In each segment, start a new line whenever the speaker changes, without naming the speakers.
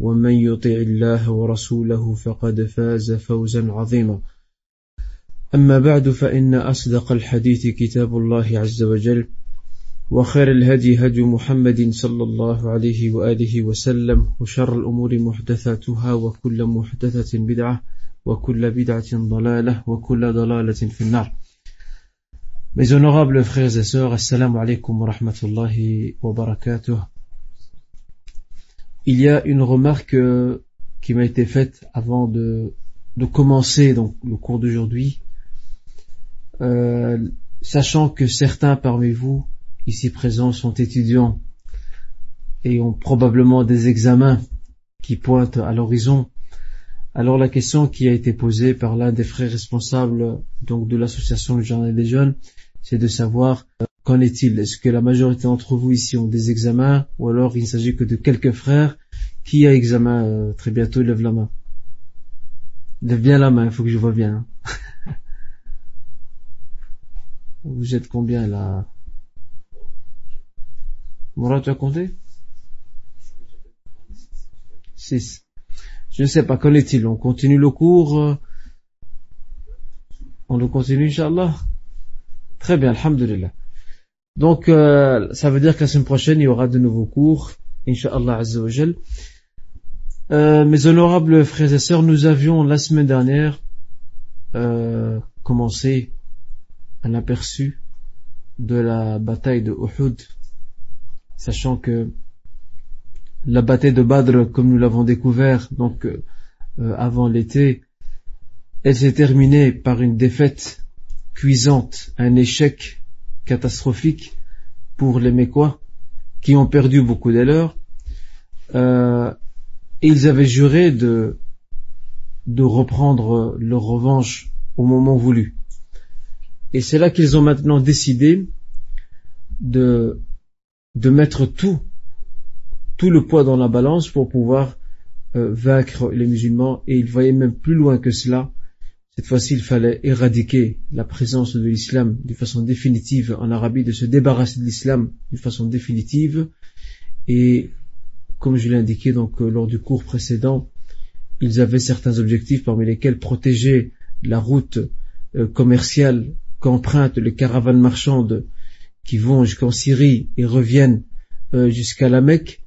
ومن يطع الله ورسوله فقد فاز فوزا عظيما أما بعد فإن أصدق الحديث كتاب الله عز وجل وخير الهدي هدي محمد صلى الله عليه وآله وسلم وشر الأمور محدثاتها وكل محدثة بدعة وكل بدعة ضلالة وكل ضلالة في النار Mes honorables frères et sœurs, assalamu alaikum wa rahmatullahi wa barakatuh. Il y a une remarque euh, qui m'a été faite avant de, commencer donc, le cours d'aujourd'hui. Euh, sachant que certains parmi vous, ici présents, sont étudiants et ont probablement des examens qui pointent à l'horizon, alors la question qui a été posée par l'un des frères responsables donc de l'association du Journal des Jeunes, c'est de savoir qu'en est-il? Est-ce que la majorité d'entre vous ici ont des examens? Ou alors il ne s'agit que de quelques frères Qui a examen euh, très bientôt Lève la main. Lève bien la main, il faut que je vois bien. hein. vous êtes combien là? Mourad, tu as compté? 6. Je ne sais pas, qu'en est-il? On continue le cours euh, On le continue, Inch'Allah? Très bien, Alhamdulillah. Donc, euh, ça veut dire que la semaine prochaine, il y aura de nouveaux cours, Inch'Allah Azzawajal. Euh, mes honorables frères et sœurs, nous avions la semaine dernière euh, commencé un aperçu de la bataille de Uhud, sachant que la bataille de Badr, comme nous l'avons découvert donc euh, avant l'été, elle s'est terminée par une défaite cuisante, un échec catastrophique pour les Mécois qui ont perdu beaucoup d'éleurs. Euh, et ils avaient juré de, de reprendre leur revanche au moment voulu. Et c'est là qu'ils ont maintenant décidé de, de mettre tout, tout le poids dans la balance pour pouvoir euh, vaincre les musulmans. Et ils voyaient même plus loin que cela. Cette fois-ci, il fallait éradiquer la présence de l'islam de façon définitive en Arabie, de se débarrasser de l'islam de façon définitive. Et comme je l'ai indiqué donc euh, lors du cours précédent, ils avaient certains objectifs parmi lesquels protéger la route euh, commerciale qu'empruntent les caravanes marchandes qui vont jusqu'en Syrie et reviennent euh, jusqu'à la Mecque,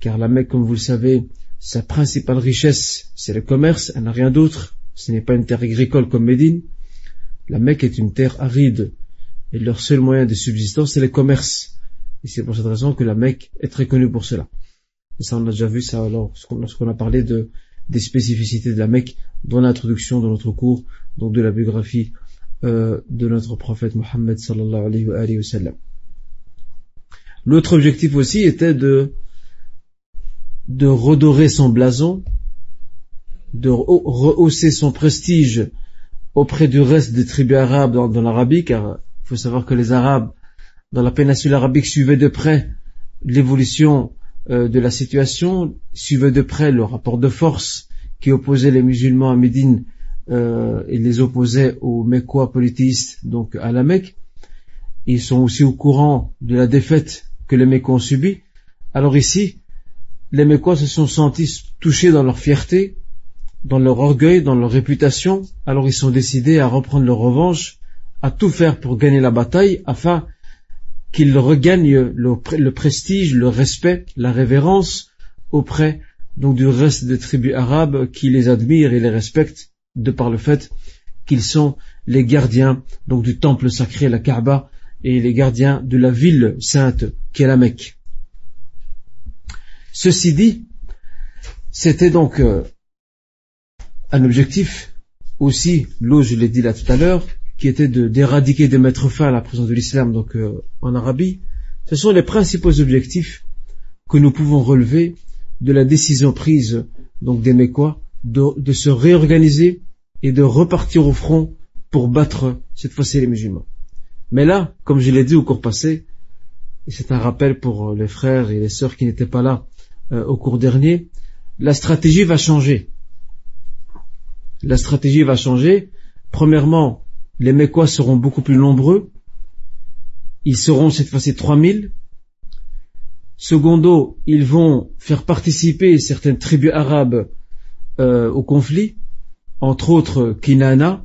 car la Mecque, comme vous le savez, sa principale richesse, c'est le commerce, elle n'a rien d'autre, ce n'est pas une terre agricole comme Médine. La Mecque est une terre aride, et leur seul moyen de subsistance, c'est le commerce. Et c'est pour cette raison que la Mecque est très connue pour cela. Et ça, on a déjà vu ça lorsqu'on a parlé de, des spécificités de la Mecque dans l'introduction de notre cours, donc de la biographie euh, de notre prophète Mohammed sallallahu alayhi wa, sallam. L'autre objectif aussi était de de redorer son blason, de rehausser son prestige auprès du reste des tribus arabes dans, l'Arabie, car il faut savoir que les Arabes dans la péninsule arabique suivaient de près l'évolution euh, de la situation, suivaient de près le rapport de force qui opposait les musulmans à Médine euh, et les opposait aux Mécois polythéistes, donc à la Mecque. Ils sont aussi au courant de la défaite que les Mécois ont subie. Alors ici, les Mécois se sont sentis touchés dans leur fierté, dans leur orgueil, dans leur réputation. Alors ils sont décidés à reprendre leur revanche, à tout faire pour gagner la bataille, afin qu'ils regagnent le, prestige, le respect, la révérence auprès donc du reste des tribus arabes qui les admirent et les respectent de par le fait qu'ils sont les gardiens donc du temple sacré, la Kaaba, et les gardiens de la ville sainte qui est la Mecque. Ceci dit, c'était donc euh, un objectif aussi, l'eau je l'ai dit là tout à l'heure, qui était d'éradiquer, de, mettre fin à la présence de l'islam donc euh, en Arabie. Ce sont les principaux objectifs que nous pouvons relever de la décision prise donc des Mécois de, se réorganiser et de repartir au front pour battre cette fois-ci les musulmans. Mais là, comme je l'ai dit au cours passé, et c'est un rappel pour les frères et les sœurs qui n'étaient pas là euh, au cours dernier, la stratégie va changer. La stratégie va changer. Premièrement, les Mécois seront beaucoup plus nombreux. Ils seront cette fois-ci 3000. Secondo, ils vont faire participer certaines tribus arabes euh, au conflit, entre autres Kinana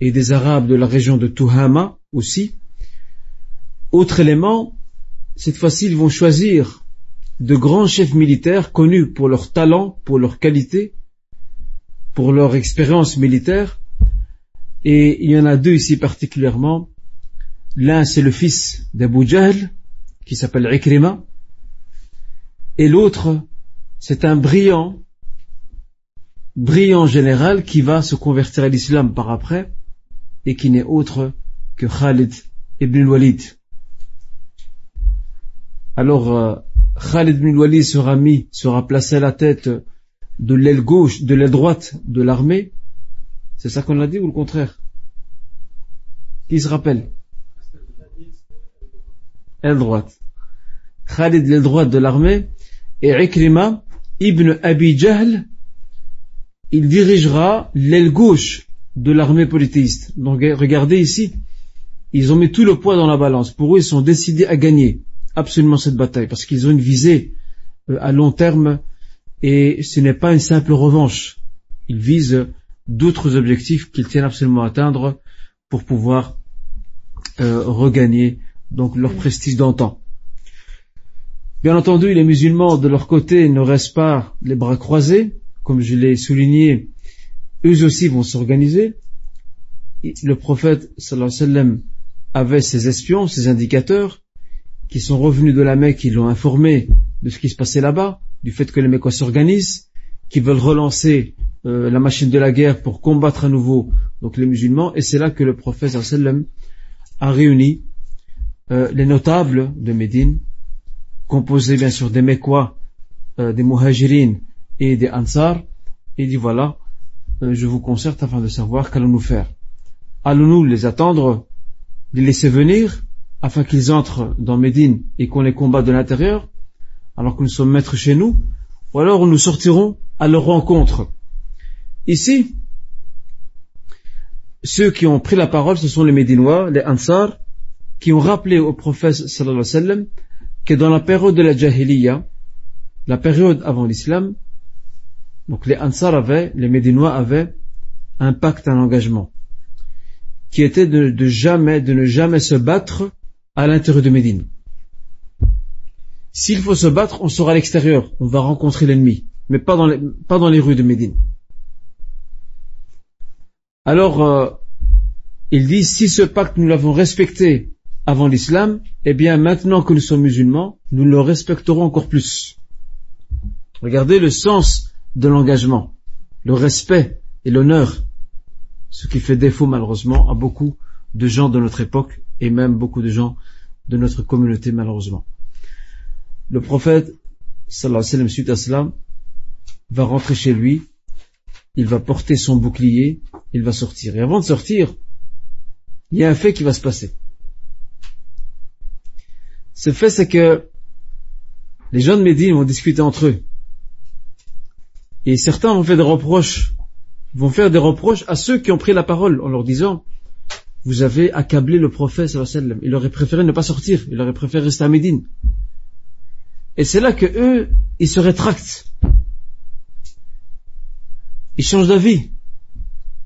et des Arabes de la région de Tuhama aussi. Autre élément, cette fois-ci, ils vont choisir de grands chefs militaires connus pour leur talent, pour leur qualité, pour leur expérience militaire. Et il y en a deux ici particulièrement. L'un, c'est le fils d'Abu Jahl, qui s'appelle Ikrima, et l'autre, c'est un brillant, brillant général qui va se convertir à l'islam par après et qui n'est autre que Khalid ibn Walid. Alors, euh, Khalid ibn Walid sera mis, sera placé à la tête de l'aile gauche, de l'aile droite de l'armée. C'est ça qu'on a dit ou le contraire? Qui se rappelle? Aile droite. Khalid l'aile droite de l'armée et Ikrima ibn Abi Jahl, il dirigera l'aile gauche de l'armée polythéiste. Donc regardez ici, ils ont mis tout le poids dans la balance. Pour eux, ils sont décidés à gagner absolument cette bataille parce qu'ils ont une visée euh, à long terme et ce n'est pas une simple revanche. Ils visent d'autres objectifs qu'ils tiennent absolument à atteindre pour pouvoir euh, regagner donc leur prestige d'antan. Bien entendu, les musulmans, de leur côté, ne restent pas les bras croisés. Comme je l'ai souligné, eux aussi vont s'organiser. Le prophète, sallallahu alayhi wa sallam, avait ses espions, ses indicateurs, qui sont revenus de la Mecque, qui l'ont informé de ce qui se passait là-bas, du fait que les Mécois s'organisent, qui veulent relancer euh, la machine de la guerre pour combattre à nouveau donc les musulmans. Et c'est là que le prophète, sallam, a réuni euh, les notables de Médine, composé bien sûr des Mécois, euh, des Muhajirin et des Ansar, et dit voilà, euh, je vous concerte afin de savoir qu'allons-nous faire. Allons-nous les attendre, les laisser venir, afin qu'ils entrent dans Médine et qu'on les combatte de l'intérieur, alors que nous sommes maîtres chez nous, ou alors nous sortirons à leur rencontre. Ici, ceux qui ont pris la parole, ce sont les Médinois, les Ansar, qui ont rappelé au prophète sallallahu alayhi wa sallam que dans la période de la Jahiliya, la période avant l'islam, donc les Ansar avaient, les Médinois avaient un pacte, un engagement, qui était de, jamais, de ne jamais se battre à l'intérieur de Médine. S'il faut se battre, on sera à l'extérieur, on va rencontrer l'ennemi, mais pas dans, les, pas dans les rues de Médine. Alors, euh, il dit, si ce pacte nous l'avons respecté avant l'islam, eh bien maintenant que nous sommes musulmans, nous le respecterons encore plus. Regardez le sens de l'engagement, le respect et l'honneur, ce qui fait défaut malheureusement à beaucoup de gens de notre époque et même beaucoup de gens de notre communauté malheureusement. Le prophète, sallallahu alayhi wa sallam, va rentrer chez lui, il va porter son bouclier, il va sortir. Et avant de sortir, il y a un fait qui va se passer. Ce fait, c'est que les gens de Médine vont discuter entre eux. Et certains vont faire des reproches, vont faire des reproches à ceux qui ont pris la parole en leur disant, vous avez accablé le prophète. Il aurait préféré ne pas sortir. Il aurait préféré rester à Médine. Et c'est là que eux, ils se rétractent. Ils changent d'avis.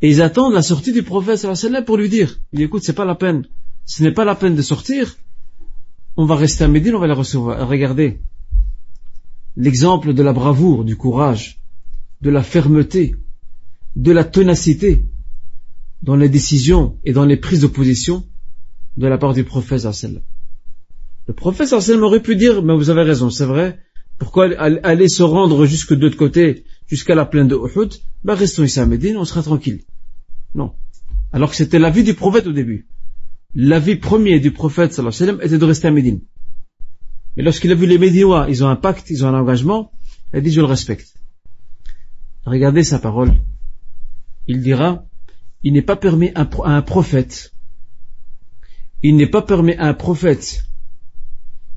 Et ils attendent la sortie du prophète sallam pour lui dire, il écoute, c'est pas la peine. Ce n'est pas la peine de sortir on va rester à Médine, on va la recevoir. Regardez l'exemple de la bravoure, du courage, de la fermeté, de la ténacité dans les décisions et dans les prises de position de la part du prophète sallam. Le prophète sallam aurait pu dire, mais vous avez raison, c'est vrai, pourquoi aller se rendre jusque de l'autre côté, jusqu'à la plaine de Uhud, bah restons ici à Médine, on sera tranquille. Non. Alors que c'était l'avis du prophète au début. L'avis premier du prophète sallam était de rester à Médine. Mais lorsqu'il a vu les Médinois, ils ont un pacte, ils ont un engagement, il a dit je le respecte. Regardez sa parole. Il dira, il n'est pas permis à un prophète, il n'est pas permis à un prophète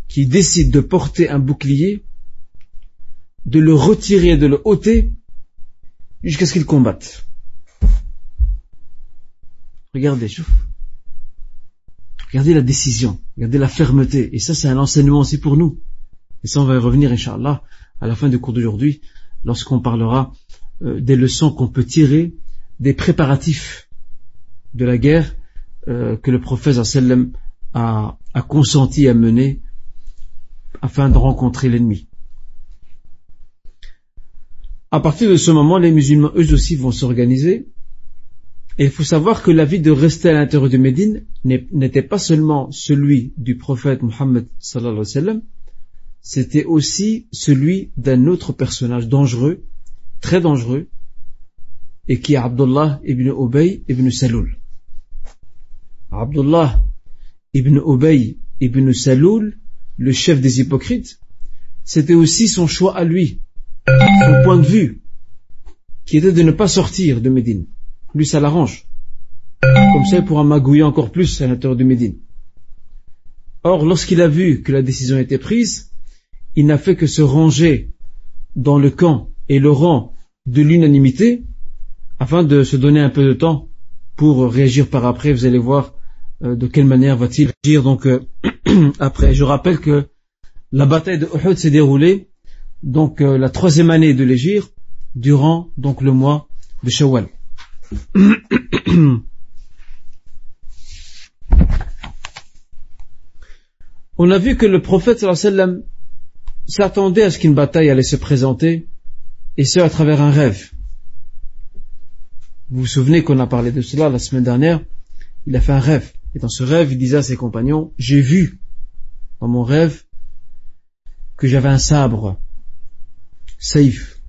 qui décide de porter un bouclier, de le retirer, de le ôter, jusqu'à ce qu'il combatte. Regardez, regardez la décision, regardez la fermeté, et ça c'est un enseignement aussi pour nous. Et ça on va y revenir, Inch'Allah, à la fin du cours d'aujourd'hui, lorsqu'on parlera euh, des leçons qu'on peut tirer des préparatifs de la guerre euh, que le prophète a, a consenti à mener afin de rencontrer l'ennemi. À partir de ce moment, les musulmans eux aussi vont s'organiser. Et il faut savoir que l'avis de rester à l'intérieur de Médine n'était pas seulement celui du prophète Mohammed sallallahu alayhi wa sallam, c'était aussi celui d'un autre personnage dangereux très dangereux et qui est Abdullah ibn Ubay ibn Saloul. Abdullah ibn Ubay ibn Saloul, le chef des hypocrites, c'était aussi son choix à lui, son point de vue, qui était de ne pas sortir de Médine. Lui, ça l'arrange. Comme ça, il pourra magouiller encore plus à l'intérieur de Médine. Or, lorsqu'il a vu que la décision était prise, il n'a fait que se ranger dans le camp et le rang de l'unanimité afin de se donner un peu de temps pour réagir par après. Vous allez voir euh, de quelle manière va-t-il agir donc euh, après. Je rappelle que la bataille de Uhud s'est déroulée donc euh, la troisième année de l'Égir durant donc le mois de Shawwal. On a vu que le prophète sallam s'attendait à ce qu'une bataille allait se présenter et ce à travers un rêve. Vous vous souvenez qu'on a parlé de cela la semaine dernière? Il a fait un rêve. Et dans ce rêve, il disait à ses compagnons, j'ai vu dans mon rêve que j'avais un sabre, safe,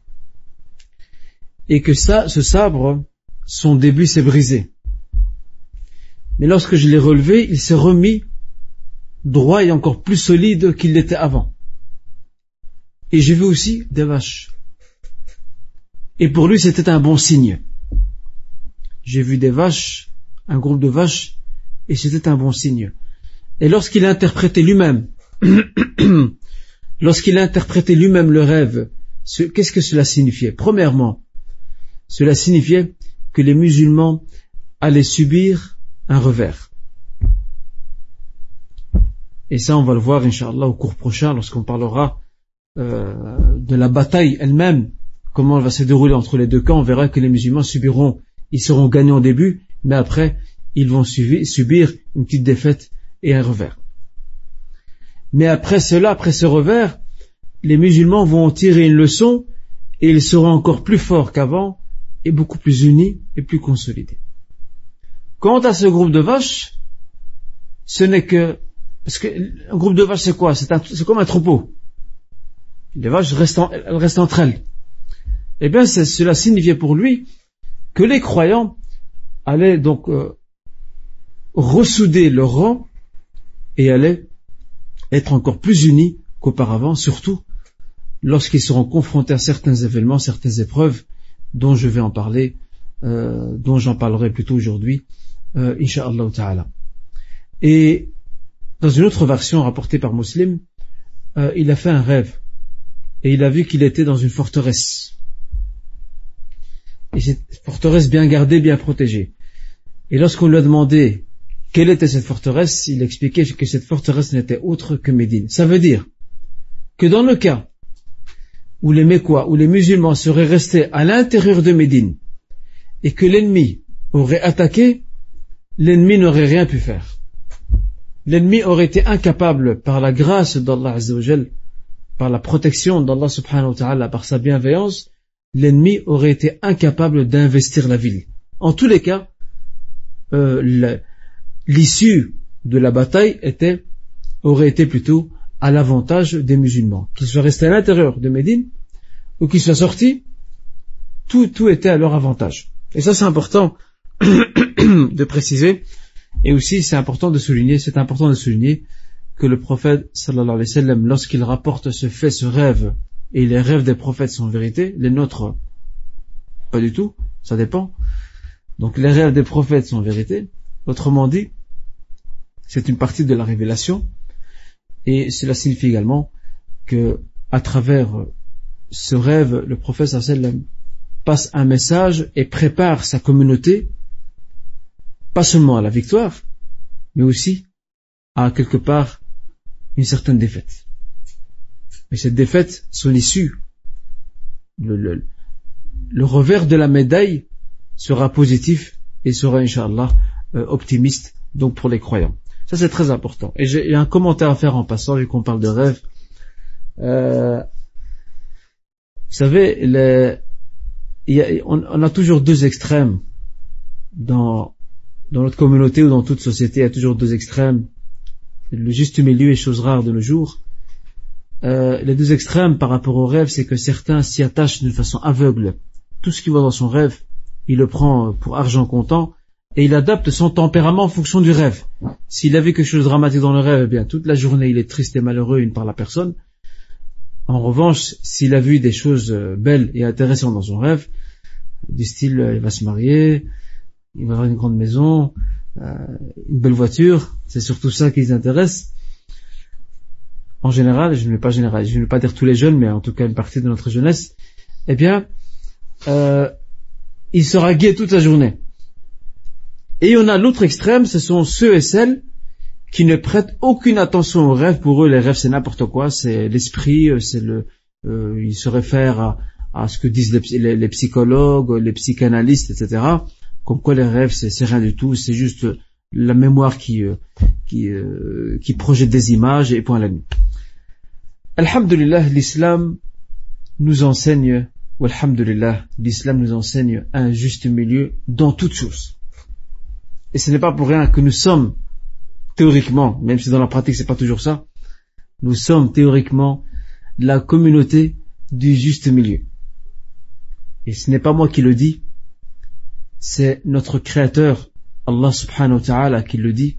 et que ça, ce sabre, son début s'est brisé. Mais lorsque je l'ai relevé, il s'est remis droit et encore plus solide qu'il l'était avant. Et j'ai vu aussi des vaches. Et pour lui, c'était un bon signe. J'ai vu des vaches, un groupe de vaches, et c'était un bon signe. Et lorsqu'il a interprété lui-même, lorsqu'il a interprété lui-même le rêve, qu'est-ce que cela signifiait? Premièrement, cela signifiait que les musulmans allaient subir un revers. Et ça, on va le voir, Inch'Allah, au cours prochain, lorsqu'on parlera euh, de la bataille elle-même comment elle va se dérouler entre les deux camps, on verra que les musulmans subiront, ils seront gagnants au début, mais après, ils vont subir une petite défaite et un revers. Mais après cela, après ce revers, les musulmans vont tirer une leçon et ils seront encore plus forts qu'avant et beaucoup plus unis et plus consolidés. Quant à ce groupe de vaches, ce n'est que parce que un groupe de vaches c'est quoi? C'est comme un troupeau. Les vaches restent entre elles eh bien cela signifiait pour lui que les croyants allaient donc euh, ressouder leur rang et allaient être encore plus unis qu'auparavant, surtout lorsqu'ils seront confrontés à certains événements, certaines épreuves dont je vais en parler, euh, dont j'en parlerai plutôt aujourd'hui, euh, Inch'Allah ta'ala. Et dans une autre version rapportée par Muslim, euh, il a fait un rêve et il a vu qu'il était dans une forteresse et cette forteresse bien gardée, bien protégée. Et lorsqu'on lui a demandé quelle était cette forteresse, il expliquait que cette forteresse n'était autre que Médine. Ça veut dire que dans le cas où les Mécois, où les musulmans seraient restés à l'intérieur de Médine et que l'ennemi aurait attaqué, l'ennemi n'aurait rien pu faire. L'ennemi aurait été incapable, par la grâce d'Allah par la protection d'Allah subhanahu wa ta'ala, par sa bienveillance, l'ennemi aurait été incapable d'investir la ville. En tous les cas, euh, l'issue de la bataille était, aurait été plutôt à l'avantage des musulmans. Qu'ils soient restés à l'intérieur de Médine ou qu'ils soient sortis, tout, tout était à leur avantage. Et ça c'est important de préciser. Et aussi c'est important de souligner, c'est important de souligner que le prophète sallallahu alayhi wa sallam, lorsqu'il rapporte ce fait, ce rêve, et les rêves des prophètes sont vérité, les nôtres, pas du tout, ça dépend. Donc les rêves des prophètes sont vérité. Autrement dit, c'est une partie de la révélation, et cela signifie également que à travers ce rêve, le prophète sallam passe un message et prépare sa communauté, pas seulement à la victoire, mais aussi à quelque part une certaine défaite. Mais cette défaite, son issue, le, revers de la médaille sera positif et sera, Inch'Allah, euh, optimiste, donc pour les croyants. Ça, c'est très important. Et j'ai un commentaire à faire en passant, vu qu'on parle de rêve. Euh, vous savez, on, a toujours deux extrêmes dans, notre communauté ou dans toute société. Il y a toujours deux extrêmes le juste milieu est chose rare de nos jours. Euh, les deux extrêmes par rapport au rêve, c'est que certains s'y attachent d'une façon aveugle. Tout ce qu'il voit dans son rêve, il le prend pour argent comptant et il adapte son tempérament en fonction du rêve. S'il avait quelque chose de dramatique dans le rêve, eh bien toute la journée il est triste et malheureux, il ne parle à personne. En revanche, s'il a vu des choses euh, belles et intéressantes dans son rêve, du style euh, il va se marier, il va avoir une grande maison, euh, une belle voiture, c'est surtout ça qui les intéresse. En général, je ne vais pas généraliser, je ne vais pas dire tous les jeunes, mais en tout cas une partie de notre jeunesse, eh bien, il sera gai toute la journée. Et on a l'autre extrême, ce sont ceux et celles qui ne prêtent aucune attention aux rêves. Pour eux, les rêves, c'est n'importe quoi, c'est l'esprit, euh, c'est le, euh, ils se réfèrent à, ce que disent les, psychologues, les psychanalystes, etc. Comme quoi les rêves, c'est rien du tout, c'est juste la mémoire qui, euh, qui, euh, qui projette des images et point la nuit. Alhamdulillah, l'islam nous enseigne, ou alhamdulillah, l'islam nous enseigne un juste milieu dans toutes choses. Et ce n'est pas pour rien que nous sommes théoriquement, même si dans la pratique c'est pas toujours ça, nous sommes théoriquement la communauté du juste milieu. Et ce n'est pas moi qui le dis, c'est notre créateur, Allah subhanahu wa ta'ala, qui le dit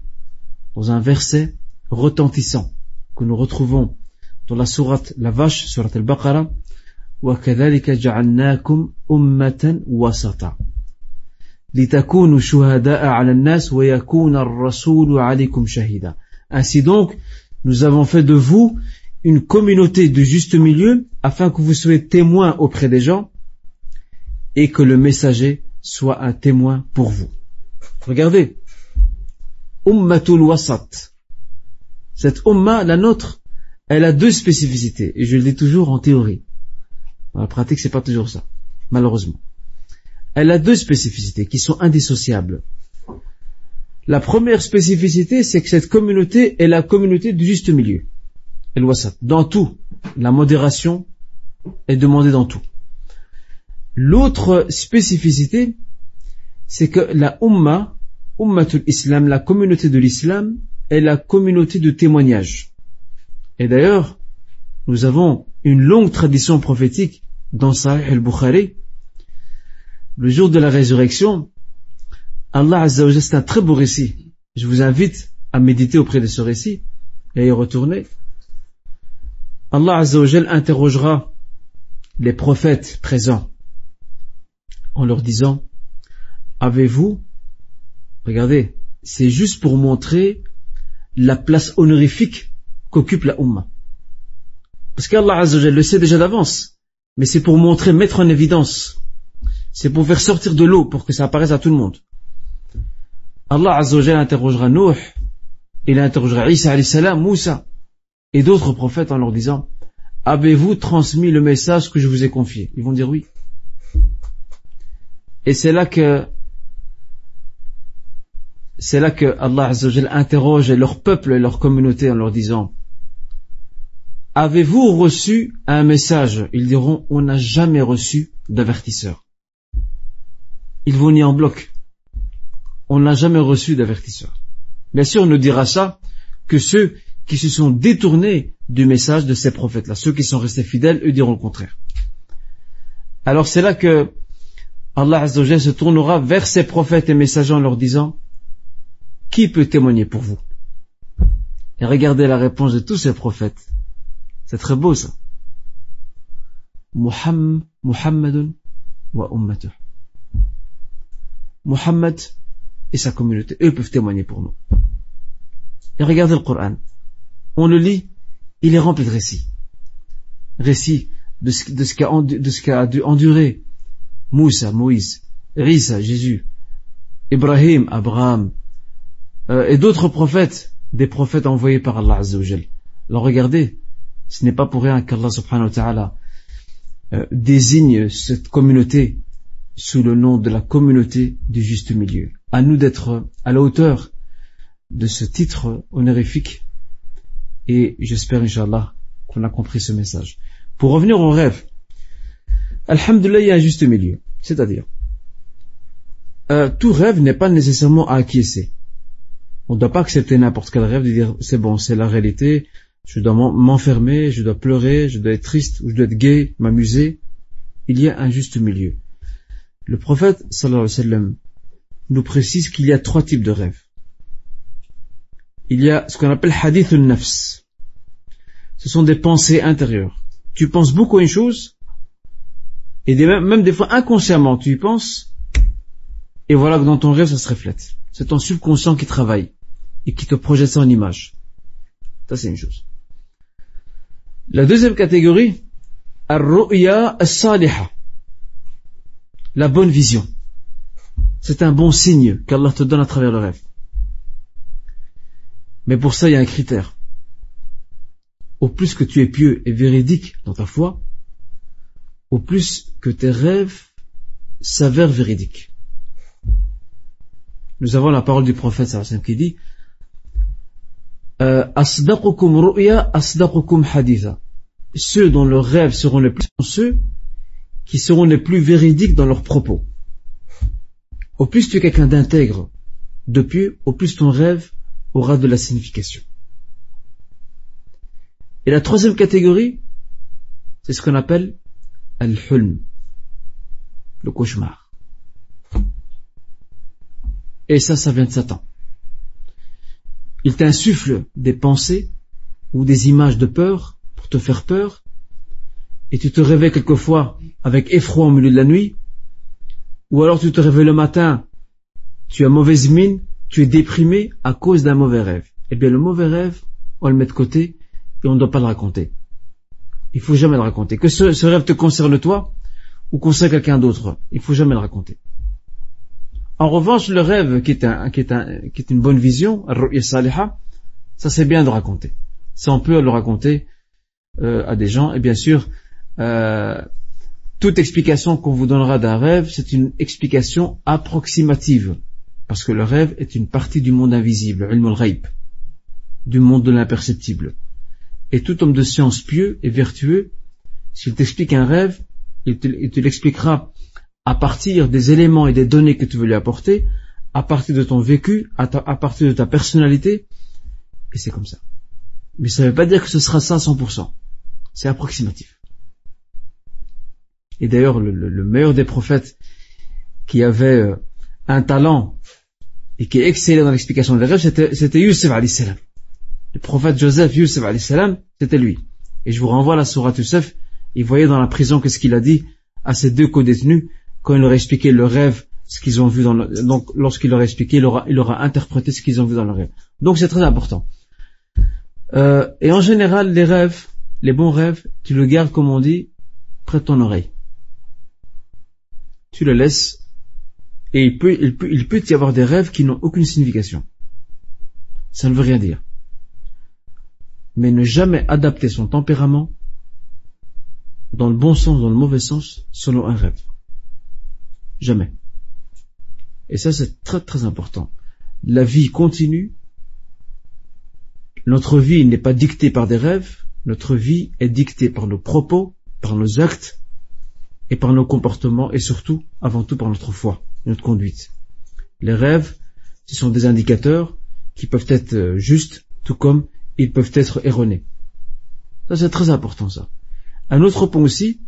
dans un verset retentissant que nous retrouvons dans la sourate La Vache, sourate Al-Baqarah, وَكَذَلِكَ جَعَلْنَاكُمْ أُمَّةً وَسَطًا لِتَكُونُوا شُهَدَاءَ عَلَى النَّاسِ وَيَكُونَ الرَّسُولُ عَلَيْكُمْ شَهِيدًا Ainsi donc, nous avons fait de vous une communauté de juste milieu afin que vous soyez témoins auprès des gens et que le messager soit un témoin pour vous. Regardez. Ummatul wasat. Cette umma, la nôtre, elle a deux spécificités. Et je le dis toujours en théorie. Dans la pratique, c'est pas toujours ça. Malheureusement. Elle a deux spécificités qui sont indissociables. La première spécificité, c'est que cette communauté est la communauté du juste milieu. El wasat. Dans tout. La modération est demandée dans tout. L'autre spécificité, c'est que la Ummah, Ummatul Islam, la communauté de l'islam, est la communauté de témoignage. Et d'ailleurs, nous avons une longue tradition prophétique dans Sahih al-Bukhari. Le jour de la résurrection, Allah Azza wa c'est un très beau récit. Je vous invite à méditer auprès de ce récit et à y retourner. Allah Azza wa interrogera les prophètes présents en leur disant, avez-vous, regardez, c'est juste pour montrer la place honorifique qu'occupe la Ummah. Parce qu'Allah Azzawajal le sait déjà d'avance, mais c'est pour montrer, mettre en évidence. C'est pour faire sortir de l'eau, pour que ça apparaisse à tout le monde. Allah Azzawajal interrogera Nuh, il interrogera Isa salam, Moussa, et d'autres prophètes en leur disant, avez-vous transmis le message que je vous ai confié? Ils vont dire oui. Et c'est là que c'est là que Allah Azzawajal interroge leur peuple et leur communauté en leur disant Avez-vous reçu un message? Ils diront On n'a jamais reçu d'avertisseur. Ils vont nier en bloc. on n'a jamais reçu d'avertisseur. Bien sûr, on ne dira ça que ceux qui se sont détournés du message de ces prophètes-là. Ceux qui sont restés fidèles, eux diront le contraire. Alors c'est là que Allah se tournera vers ses prophètes et messagers en leur disant Qui peut témoigner pour vous? Et regardez la réponse de tous ces prophètes. C'est très beau ça. Muhammad, Muhammadun wa. Muhammad et sa communauté, eux peuvent témoigner pour nous. Et regardez le Coran. On le lit, il est rempli de récits. Récits de ce, qu'a qu'a enduré Moussa, Moïse, Risa, Jésus, Ibrahim, Abraham, euh, et d'autres prophètes, des prophètes envoyés par Allah Azzawajal. Alors regardez, ce n'est pas pour rien qu'Allah subhanahu wa ta'ala euh, désigne cette communauté sous le nom de la communauté du juste milieu. À nous d'être à la hauteur de ce titre honorifique et j'espère, Inch'Allah, qu'on a compris ce message. Pour revenir au rêve, Alhamdulillah, il y a un juste milieu. C'est-à-dire, euh, tout rêve n'est pas nécessairement à acquiescer. On ne doit pas accepter n'importe quel rêve, de dire c'est bon, c'est la réalité, je dois m'enfermer, je dois pleurer, je dois être triste, ou je dois être gai, m'amuser. Il y a un juste milieu. Le prophète, sallallahu alayhi wa nous précise qu'il y a trois types de rêves il y a ce qu'on appelle hadith nafs. Ce sont des pensées intérieures. Tu penses beaucoup à une chose, et même des fois inconsciemment, tu y penses, et voilà que dans ton rêve, ça se reflète. C'est ton subconscient qui travaille, et qui te projette ça en image. Ça, c'est une chose. La deuxième catégorie, ar-ru'ya as-saliha. La bonne vision. C'est un bon signe qu'Allah te donne à travers le rêve. Mais pour ça, il y a un critère. Au plus que tu es pieux et véridique dans ta foi, au plus que tes rêves s'avèrent véridiques. Nous avons la parole du prophète sallam qui dit euh, Ceux dont leurs rêves seront les plus sont ceux qui seront les plus véridiques dans leurs propos. Au plus tu es quelqu'un d'intègre, de pieux, au plus ton rêve aura de la signification. Et la troisième catégorie, c'est ce qu'on appelle al-hulm, le cauchemar. Et ça, ça vient de Satan. Il t'insuffle des pensées ou des images de peur pour te faire peur, et tu te réveilles quelquefois avec effroi au milieu de la nuit, ou alors tu te réveilles le matin, tu as mauvaise mine, tu es déprimé à cause d'un mauvais rêve. Eh bien, le mauvais rêve, on le met de côté et on ne doit pas le raconter. Il faut jamais le raconter. Que ce, rêve te concerne toi ou concerne quelqu'un d'autre, il faut jamais le raconter. En revanche, le rêve qui est, un, qui est, un, qui est une bonne vision, ça c'est bien de raconter. Ça on peut le raconter euh, à des gens. Et bien sûr, euh, toute explication qu'on vous donnera d'un rêve, c'est une explication approximative. Parce que le rêve est une partie du monde invisible, du monde de l'imperceptible. Et tout homme de science pieux et vertueux, s'il t'explique un rêve, il te, l'expliquera à partir des éléments et des données que tu veux lui apporter, à partir de ton vécu, à, partir de ta personnalité, et c'est comme ça. Mais ça ne veut pas dire que ce sera ça à 100%. C'est approximatif. Et d'ailleurs, le, meilleur des prophètes qui avait euh, un talent et qui excellait dans l'explication des rêves, c'était Youssef salam. Le prophète Joseph Youssef salam, c'était lui. Et je vous renvoie à la sourate Youssef, il voyait dans la prison qu'est-ce qu'il a dit à ces deux co-détenus quand il leur a expliqué le rêve, ce qu'ils ont vu dans le, donc lorsqu'il leur a expliqué, il aura, il interprété ce qu'ils ont vu dans le rêve. Donc c'est très important. Euh, et en général, les rêves, les bons rêves, tu le gardes comme on dit près de ton oreille. Tu le laisses et il peut, il peut, il peut y avoir des rêves qui n'ont aucune signification. Ça ne veut rien dire. Mais ne jamais adapter son tempérament dans le bon sens, dans le mauvais sens, selon un rêve. Jamais. Et ça, c'est très très important. La vie continue. Notre vie n'est pas dictée par des rêves. Notre vie est dictée par nos propos, par nos actes et par nos comportements et surtout, avant tout, par notre foi, notre conduite. Les rêves ce sont des indicateurs qui peuvent être euh, justes, tout comme ils peuvent être erronés. Ça, c'est très important, ça. Un autre point aussi,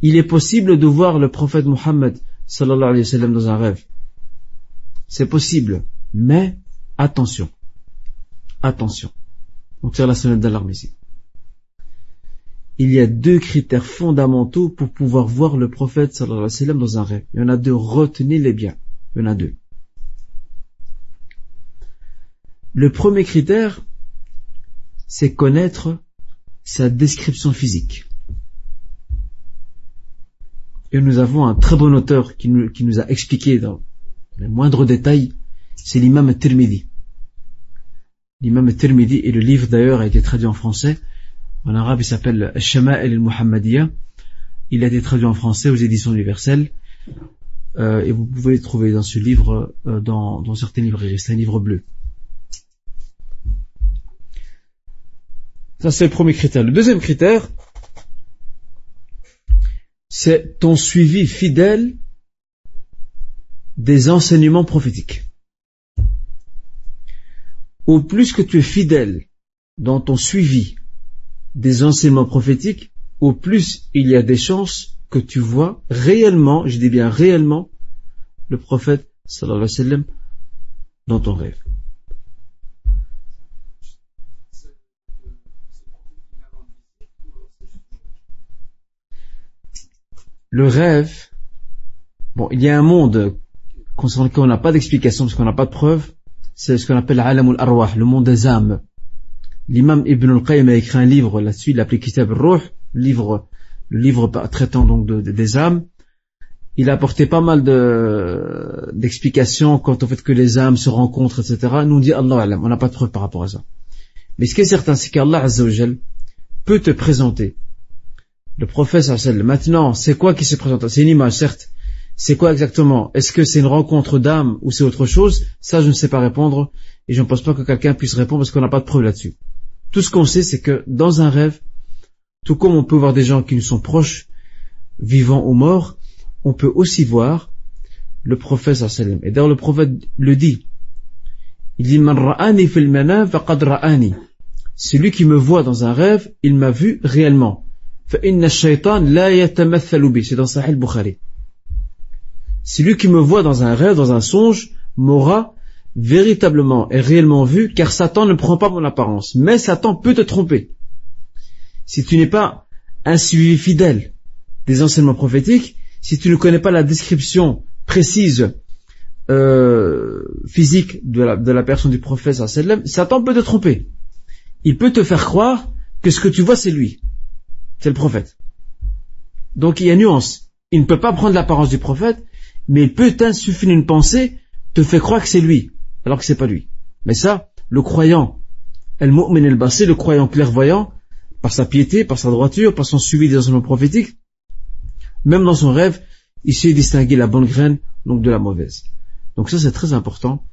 il est possible de voir le prophète Mohammed sallallahu alayhi wa sallam dans un rêve. C'est possible, mais attention. Attention. On tire la sonnette d'alarme ici. Il y a deux critères fondamentaux pour pouvoir voir le prophète sallallahu alayhi wa sallam dans un rêve. Il y en a deux, retenez-les bien. Il y en a deux. Le premier critère, c'est connaître sa description physique. Et nous avons un très bon auteur qui nous, a expliqué dans les moindres détails, c'est l'imam Tirmidhi. L'imam Tirmidhi, et le livre d'ailleurs a été traduit en français, en arabe il s'appelle Shama'il al-Muhammadiyya, il a été traduit en français aux éditions universelles, euh, et vous pouvez le trouver dans ce livre, euh, dans, dans certaines librairies, c'est un livre bleu. Ça c'est le premier critère. Le deuxième critère, c'est ton suivi fidèle des enseignements prophétiques. Au plus que tu es fidèle dans ton suivi des enseignements prophétiques, au plus il y a des chances que tu vois réellement, je dis bien réellement, le prophète sallallahu alayhi wa sallam dans ton rêve. le rêve, bon, il y a un monde concernant lequel on n'a pas d'explication parce qu'on n'a pas de preuve, c'est ce qu'on appelle Alamul Arwah, le monde des âmes. L'imam Ibn al-Qayyim a écrit un livre là-dessus, il appelé Kitab al-Ruh, livre, le livre traitant donc des âmes. Il a apporté pas mal de, d'explications quant au fait que les âmes se rencontrent, etc. Nous on dit Allah on n'a pas de preuve par rapport à ça. Mais ce qui est certain, c'est qu'Allah Azzawajal peut te présenter le prophète Maintenant, c'est quoi qui se présente? C'est une image, certes. C'est quoi exactement? Est-ce que c'est une rencontre d'âme ou c'est autre chose? Ça, je ne sais pas répondre et je ne pense pas que quelqu'un puisse répondre parce qu'on n'a pas de preuve là-dessus. Tout ce qu'on sait, c'est que dans un rêve, tout comme on peut voir des gens qui nous sont proches, vivants ou morts, on peut aussi voir le prophète Et d'ailleurs, le prophète le dit. Il dit, Man ra'ani fil ra'ani. Celui qui me voit dans un rêve, il m'a vu réellement. C'est dans Sahih Bukhari. Celui qui me voit dans un rêve, dans un songe, m'aura véritablement et réellement vu, car Satan ne prend pas mon apparence. Mais Satan peut te tromper. Si tu n'es pas un suivi fidèle des enseignements prophétiques, si tu ne connais pas la description précise euh, physique de la, personne du prophète, Satan peut te tromper. Il peut te faire croire que ce que tu vois, c'est lui c'est le prophète. Donc il y a nuance. Il ne peut pas prendre l'apparence du prophète, mais il peut t'insuffler une pensée, te fait croire que c'est lui, alors que c'est pas lui. Mais ça, le croyant, el mu'min el le croyant clairvoyant, par sa piété, par sa droiture, par son suivi des enseignements prophétiques, même dans son rêve, il sait distinguer la bonne graine donc de la mauvaise. Donc ça c'est très important.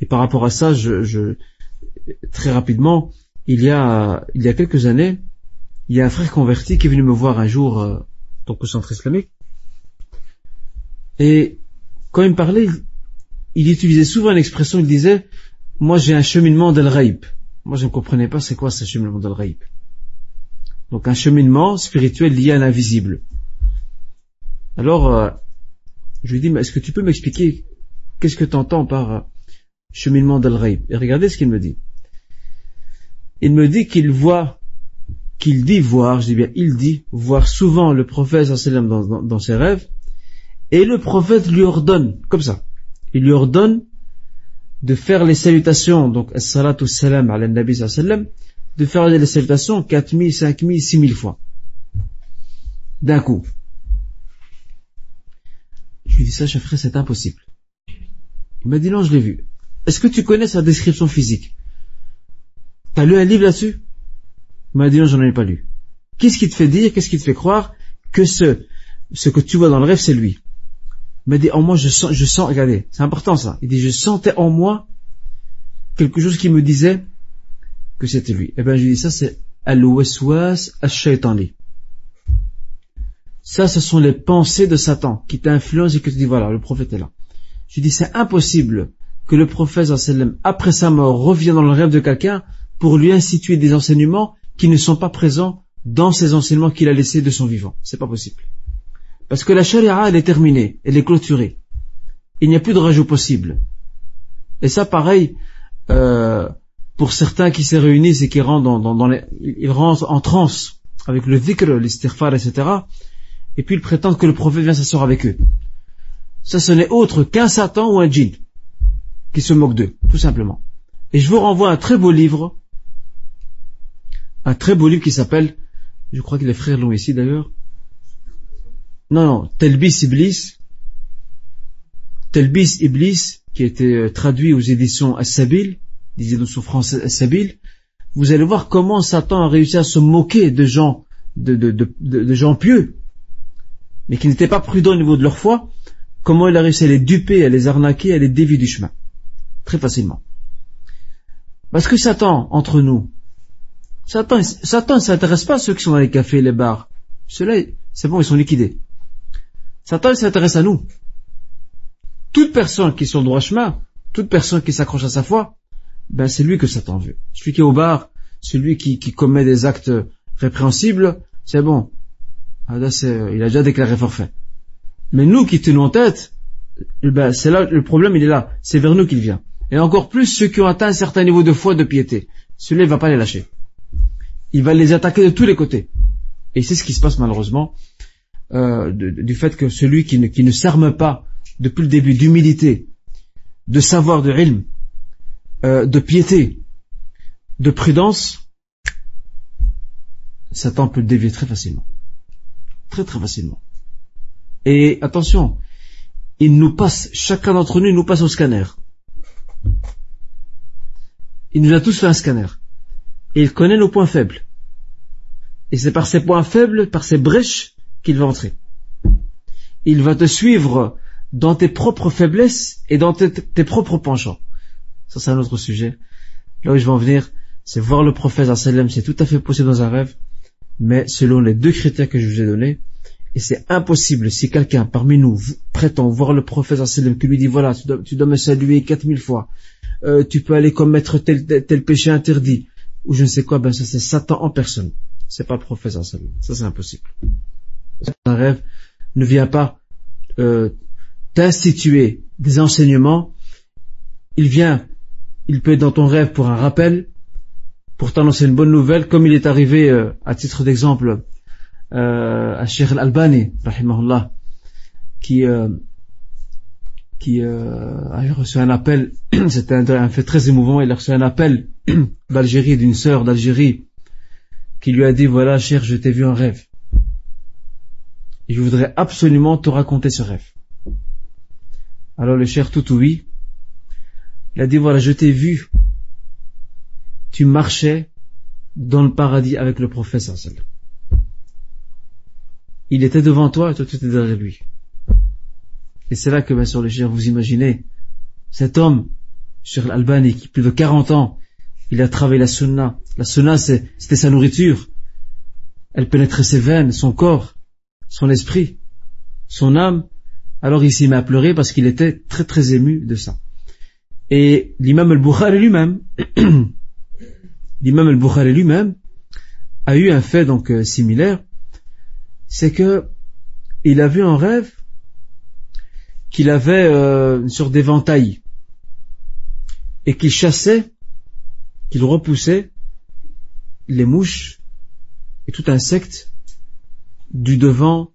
Et par rapport à ça, je, je très rapidement, il y a il y a quelques années, il y a un frère converti qui est venu me voir un jour euh, donc au centre islamique. Et quand il me parlait, il, utilisait souvent une expression, il disait, moi j'ai un cheminement d'Al Raïb. Moi je ne comprenais pas c'est quoi ce cheminement d'Al Raïb. Donc un cheminement spirituel lié à l'invisible. Alors, euh, je lui dis, mais est-ce que tu peux m'expliquer qu'est-ce que tu entends par euh, cheminement d'Al Raïb Et regardez ce qu'il me dit. Il me dit qu'il voit qu'il dit voir, je dis bien il dit, voir souvent le prophète dans, dans ses rêves, et le prophète lui ordonne, comme ça, il lui ordonne de faire les salutations, donc salatu salam ala nabi sallam, de faire les salutations 4000, 5000, 6000 fois. D'un coup. Je lui dis ça, chef c'est impossible. Il m'a dit non, je l'ai vu. Est-ce que tu connais sa description physique? T'as lu un livre là-dessus? Il m'a dit non, j'en ai pas lu. Qu'est-ce qui te fait dire, qu'est-ce qui te fait croire que ce, que tu vois dans le rêve, c'est lui? M'a dit, en moi, je sens, je sens, regardez, c'est important ça. Il dit, je sentais en moi quelque chose qui me disait que c'était lui. Eh bien, je dis, ça c'est al-waswas. Ça, ce sont les pensées de Satan qui t'influencent et que tu dis, voilà, le prophète est là. Je dis, c'est impossible que le prophète après sa mort revient dans le rêve de quelqu'un pour lui instituer des enseignements qui ne sont pas présents dans ces enseignements qu'il a laissés de son vivant. C'est pas possible. Parce que la charia, elle est terminée, elle est clôturée. Il n'y a plus de rajout possible. Et ça, pareil, euh, pour certains qui se réunissent et qui rentrent dans, les, ils rentrent en transe avec le dhikr, l'istighfar, etc. Et puis ils prétendent que le prophète vient s'asseoir avec eux. Ça, ce n'est autre qu'un Satan ou un djinn qui se moque d'eux, tout simplement. Et je vous renvoie un très beau livre, un très beau livre qui s'appelle, je crois que les frères l'ont ici d'ailleurs, non, non, Telbis Iblis, Telbis Iblis, qui a été euh, traduit aux éditions As-Sabil, des éditions françaises As-Sabil, vous allez voir comment Satan a réussi à se moquer de gens, de, pieux, mais qui n'étaient pas prudents au niveau de leur foi, comment il a réussi à les duper, à les arnaquer, à les dévier du chemin. Très facilement. Parce que Satan, entre nous, Satan, Satan ne s'intéresse pas à ceux qui sont dans les cafés, les bars. Ceux-là, c'est bon, ils sont liquidés. Satan s'intéresse à nous. Toute personne qui est sur le droit chemin, toute personne qui s'accroche à sa foi, ben c'est lui que Satan veut. Celui qui est au bar, celui qui, commet des actes répréhensibles, c'est bon. Ah, il a déjà déclaré forfait. Mais nous qui tenons en tête, ben c'est là le problème, il est là. C'est vers nous qu'il vient. Et encore plus ceux qui ont atteint un certain niveau de foi, de piété. Celui-là, il va pas les lâcher. Il va les attaquer de tous les côtés. Et c'est ce qui se passe malheureusement euh, du fait que celui qui ne, qui s'arme pas depuis le début d'humilité, de savoir de ilm, euh, de piété, de prudence, Satan peut le dévier très facilement. Très très facilement. Et attention, il nous passe, chacun d'entre nous, nous passe au scanner. Il nous a tous fait un scanner. Il connaît nos points faibles. Et c'est par ces points faibles, par ces brèches, qu'il va entrer. Il va te suivre dans tes propres faiblesses et dans tes, propres penchants. Ça, c'est un autre sujet. Là où je vais en venir, c'est voir le prophète c'est tout à fait possible dans un rêve, mais selon les deux critères que je vous ai donnés, et c'est impossible si quelqu'un parmi nous prétend voir le prophète qui lui dit voilà, tu dois, me saluer quatre mille fois, euh, tu peux aller commettre tel, péché interdit, ou je ne sais quoi, ben ça c'est Satan en personne. C'est pas le prophète. Ça c'est impossible un rêve ne vient pas euh, t'instituer des enseignements, il vient, il peut être dans ton rêve pour un rappel, pour t'annoncer une bonne nouvelle, comme il est arrivé, euh, à titre d'exemple, euh, à Sheikh Al-Albani, rahimahullah, qui, euh, qui euh, a reçu un appel, c'était un, fait très émouvant, il a reçu un appel d'Algérie, d'une sœur d'Algérie, qui lui a dit, voilà, cher, je t'ai vu en rêve je voudrais absolument te raconter ce rêve. Alors le cher Toutoui, il a dit voilà, je t'ai vu, tu marchais dans le paradis avec le prophète Il était devant toi et toi tu étais derrière lui. Et c'est là que bien sûr le cher, vous imaginez, cet homme, sur l'Albanie, qui plus de 40 ans, il a travaillé la sunna. La sunna c'était sa nourriture. Elle pénétrait ses veines, son corps son esprit, son âme, alors il s'est mis à pleurer parce qu'il était très très ému de ça. Et l'imam al-Bukhari lui-même, l'imam al-Bukhari lui-même a eu un fait donc euh, similaire, c'est que il a vu en rêve qu'il avait euh, sur des ventailles et qu'il chassait, qu'il repoussait les mouches et tout insecte du devant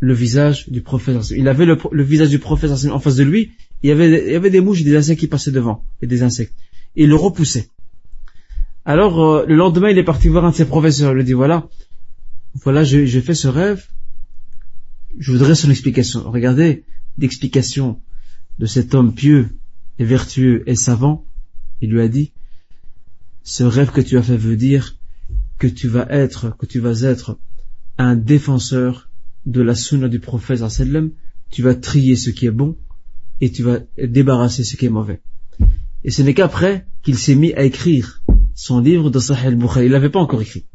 le visage du prophète. Il avait le, visage du prophète en face de lui. Il y, avait, des mouches et des insectes qui passaient devant, et des insectes. Et il le repoussait. Alors, euh, le lendemain, il est parti voir un de ses professeurs. Il lui dit, voilà, voilà, j'ai fait ce rêve. Je voudrais son explication. Regardez l'explication de cet homme pieux et vertueux et savant. Il lui a dit, ce rêve que tu as fait veut dire que tu vas être, que tu vas être un défenseur de la sunna du prophète tu vas trier ce qui est bon et tu vas débarrasser ce qui est mauvais. Et ce n'est qu'après qu'il s'est mis à écrire son livre de Sahih al-Bukhari. Il l'avait pas encore écrit.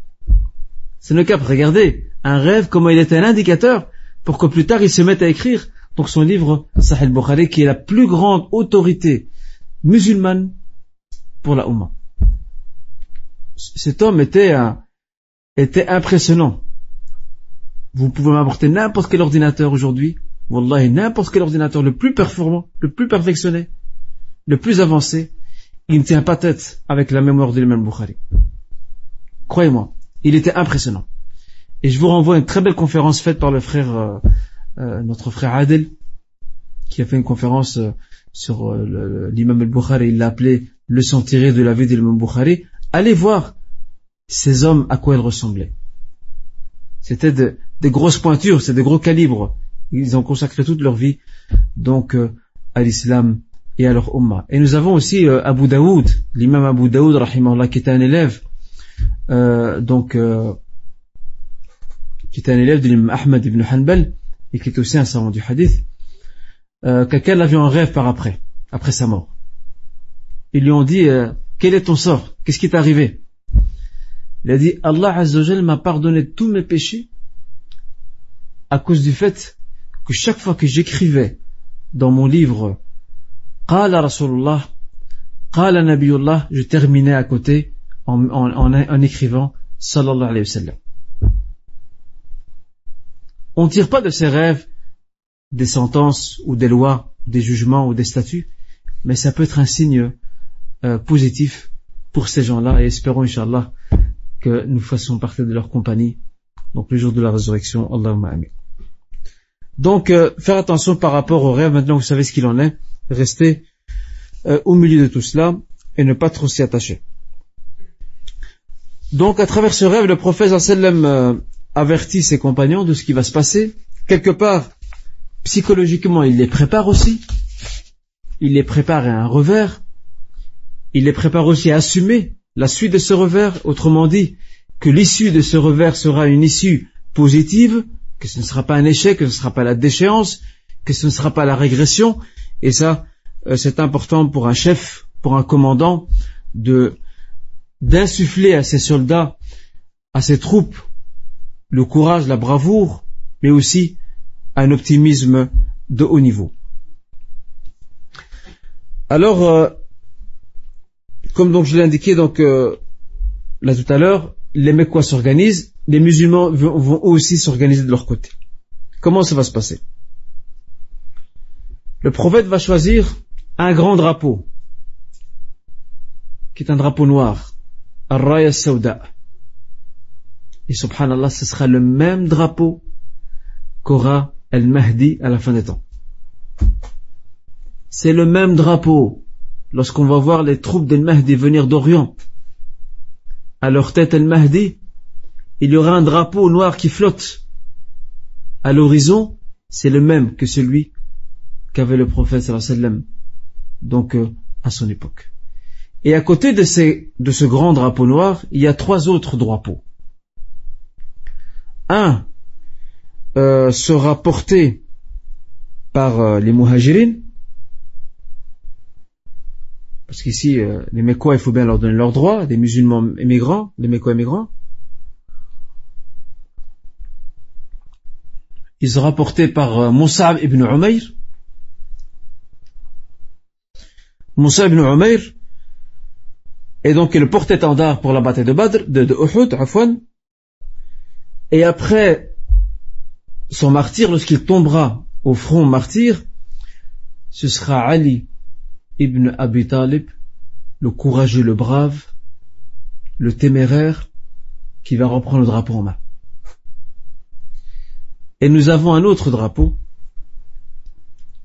Ce n'est qu'après, regardez, un rêve, comment il était un indicateur pour que plus tard il se mette à écrire donc son livre Sahih al-Bukhari qui est la plus grande autorité musulmane pour la Oumma. Cet homme était, était impressionnant. Vous pouvez m'apporter n'importe quel ordinateur aujourd'hui, Wallahi, n'importe quel ordinateur le plus performant, le plus perfectionné, le plus avancé, il ne tient pas tête avec la mémoire de l'imam Bukhari. Croyez-moi, il était impressionnant. Et je vous renvoie à une très belle conférence faite par le frère, euh, euh, notre frère Adel, qui a fait une conférence euh, sur l'imam al-Bukhari, il l'a appelé Leçon tirée de la vie de l'imam Bukhari. Allez voir ces hommes à quoi ils ressemblaient. C'était des grosses pointures, c'est des gros calibres. Ils ont consacré toute leur vie donc à l'islam et à leur umma. Et nous avons aussi Abu Daoud, l'imam Abu Daoud, rahimahullah, qui était un élève, donc qui était un élève de l'imam Ahmed ibn Hanbal, et qui était aussi un savant du hadith, euh, quelqu'un l'a vu en rêve par après, après sa mort. Ils lui ont dit, euh, quel est ton sort? Qu'est-ce qui t'est arrivé? Il a dit, Allah Azzawajal m'a pardonné tous mes péchés à cause du fait que chaque fois que j'écrivais dans mon livre Qala Rasulullah, Qala Nabiyullah, je terminais à côté en, écrivant Sallallahu alayhi wa sallam. On ne tire pas de ses rêves des sentences ou des lois, des jugements ou des statuts, mais ça peut être un signe euh, positif pour ces gens-là et espérons, Inch'Allah, que nous fassions partie de leur compagnie. Donc le jour de la résurrection, Allahumma amin. Donc euh, faire attention par rapport au rêve, maintenant vous savez ce qu'il en est, rester euh, au milieu de tout cela et ne pas trop s'y attacher. Donc à travers ce rêve, le prophète sallam avertit ses compagnons de ce qui va se passer. Quelque part, psychologiquement, il les prépare aussi. Il les prépare à un revers. Il les prépare aussi à assumer la suite de ce revers. Autrement dit, que l'issue de ce revers sera une issue positive, que ce ne sera pas un échec, que ce ne sera pas la déchéance, que ce ne sera pas la régression. Et ça, euh, c'est important pour un chef, pour un commandant, d'insuffler à ses soldats, à ses troupes, le courage, la bravoure, mais aussi un optimisme de haut niveau. Alors, euh, comme donc je l'ai indiqué donc euh, là tout à l'heure, les Mekwa s'organisent, les musulmans vont, aussi s'organiser de leur côté. Comment ça va se passer? Le prophète va choisir un grand drapeau, qui est un drapeau noir, Ar-Raya Sauda. Et subhanallah, ce sera le même drapeau qu'aura El-Mahdi à la fin des temps. C'est le même drapeau lorsqu'on va voir les troupes d'El-Mahdi venir d'Orient. À leur tête El-Mahdi, il y aura un drapeau noir qui flotte. À l'horizon, c'est le même que celui qu'avait le prophète sallam, donc euh, à son époque. Et à côté de, ce grand drapeau noir, il y a trois autres drapeaux un euh, sera porté par euh, les muhajirin, parce qu'ici, les Mekwa, il faut bien leur donner leurs droits, des musulmans immigrants, des Mekwa immigrants. Il sera porté par Moussa ibn Umayr. Moussa ibn Umayr est donc le porte-étendard pour la bataille de Badr, de, de Uhud, Afwan. Et après son martyr, lorsqu'il tombera au front martyr, ce sera Ali ibn Abi Talib, le courageux, le brave, le téméraire, qui va reprendre le drapeau en main. Et nous avons un autre drapeau,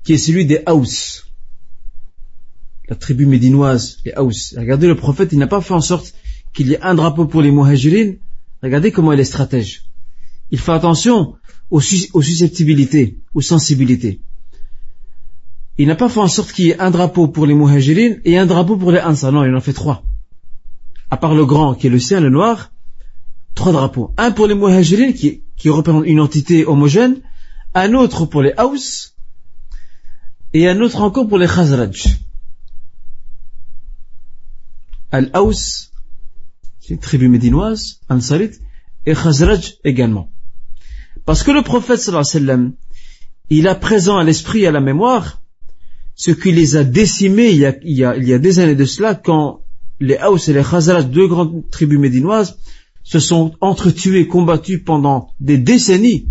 qui est celui des Haus, la tribu médinoise, les Haus. Regardez, le prophète, il n'a pas fait en sorte qu'il y ait un drapeau pour les Muhajirines. Regardez comment il est stratège il fait attention aux, susceptibilités, aux sensibilités. Il n'a pas fait en sorte qu'il y ait un drapeau pour les muhajirines et un drapeau pour les ansar. Non, il en fait trois. À part le grand qui est le sien, le noir, trois drapeaux. Un pour les muhajirines qui, qui représente une entité homogène, un autre pour les haus et un autre encore pour les khazraj. Al-Haus, c'est une tribu médinoise, Ansarit, et Khazraj également. Parce que le prophète sallallahu alayhi wa sallam, il a présent à l'esprit et à la mémoire ce qui les a décimés il y a, il y a, il y a des années de cela quand les Haus et les Khazraj, deux grandes tribus médinoises, se sont entretués, combattus pendant des décennies,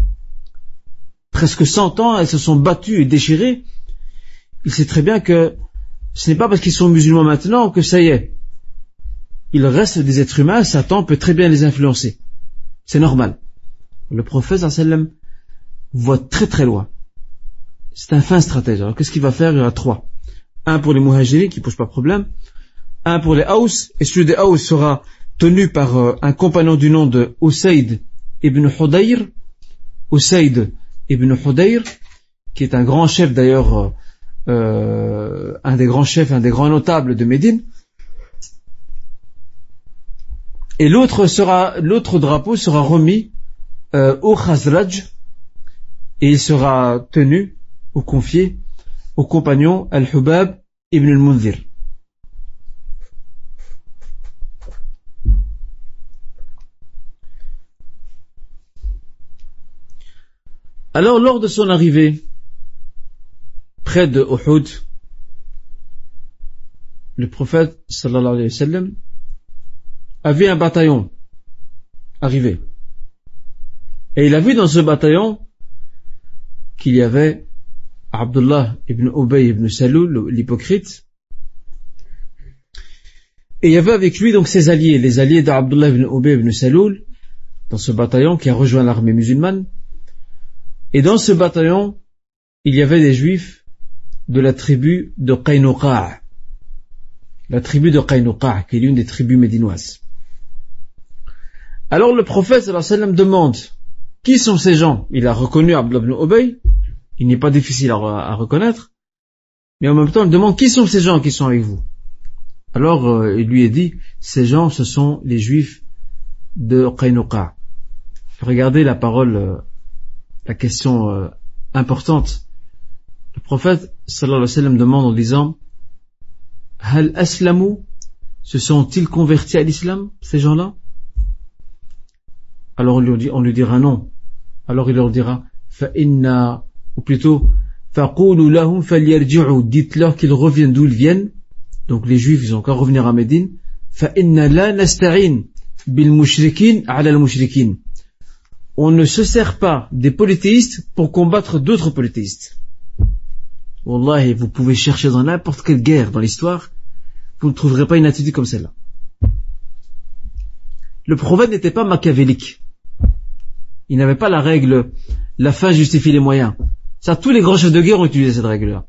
presque cent ans, elles se sont battues et déchirées. Il sait très bien que ce n'est pas parce qu'ils sont musulmans maintenant que ça y est. Il reste des êtres humains, Satan peut très bien les influencer. C'est normal. Le prophète sallam voit très très loin. C'est un fin stratège. Alors qu'est-ce qu'il va faire? Il y aura trois. Un pour les muhajiris qui ne posent pas de problème, un pour les Haus, et celui des Haus sera tenu par euh, un compagnon du nom de Usaid ibn Hudayr, Usaid ibn Hudayr, qui est un grand chef d'ailleurs, euh, euh, un des grands chefs, un des grands notables de Médine. Et l'autre sera, l'autre drapeau sera remis au Khazraj et il sera tenu ou confié au compagnon Al-Hubab ibn al-Munzir. Alors, lors de son arrivée près de Uhud, le prophète sallallahu alayhi wa sallam a vu un bataillon arriver. Et il a vu dans ce bataillon qu'il y avait Abdullah ibn Ubay ibn Salul, l'hypocrite, et il y avait avec lui donc ses alliés, les alliés d'Abdullah ibn Ubay ibn Salul, dans ce bataillon qui a rejoint l'armée musulmane, et dans ce bataillon, il y avait des juifs de la tribu de Qaynuqa', la tribu de Qaynuqa', qui est l'une des tribus médinoises. Alors le prophète sallam demande, qui sont ces gens? Il a reconnu Abdullah ibn Ubay, il n'est pas difficile à, reconnaître, mais en même temps il demande, qui sont ces gens qui sont avec vous? Alors euh, il lui est dit, ces gens ce sont les juifs de Qaynuqa'. Regardez la parole euh, la question euh, importante. Le prophète sallallahu alayhi wa sallam demande en disant Hal aslamu? Se sont-ils convertis à l'islam, ces gens-là? Alors on lui, dit, on lui dira non. Alors il leur dira Fa'inna, ou plutôt Faqulu lahum falyarji'u Dites-leur qu'ils reviennent d'où ils viennent. Donc les juifs, ils ont encore revenir à Médine. Fa'inna la nasta'in bil mushrikin ala al mushrikin on ne se sert pas des polythéistes pour combattre d'autres polythéistes. Wallah, vous pouvez chercher dans n'importe quelle guerre dans l'histoire, vous ne trouverez pas une attitude comme celle-là. Le prophète n'était pas machiavélique. Il n'avait pas la règle la fin justifie les moyens. Ça, tous les grands chefs de guerre ont utilisé cette règle-là.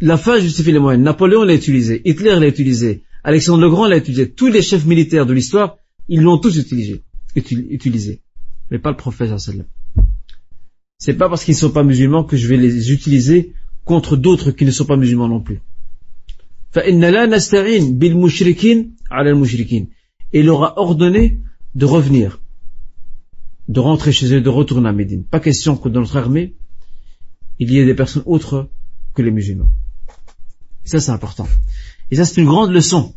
La fin justifie les moyens. Napoléon l'a utilisé, Hitler l'a utilisé, Alexandre le Grand l'a utilisé. Tous les chefs militaires de l'histoire, ils l'ont tous utilisé mais pas le. C'est pas parce qu'ils ne sont pas musulmans que je vais les utiliser contre d'autres qui ne sont pas musulmans non plus. Il aura ordonné de revenir, de rentrer chez eux, de retourner à Médine. Pas question que dans notre armée, il y ait des personnes autres que les musulmans. Et ça, c'est important. Et ça, c'est une grande leçon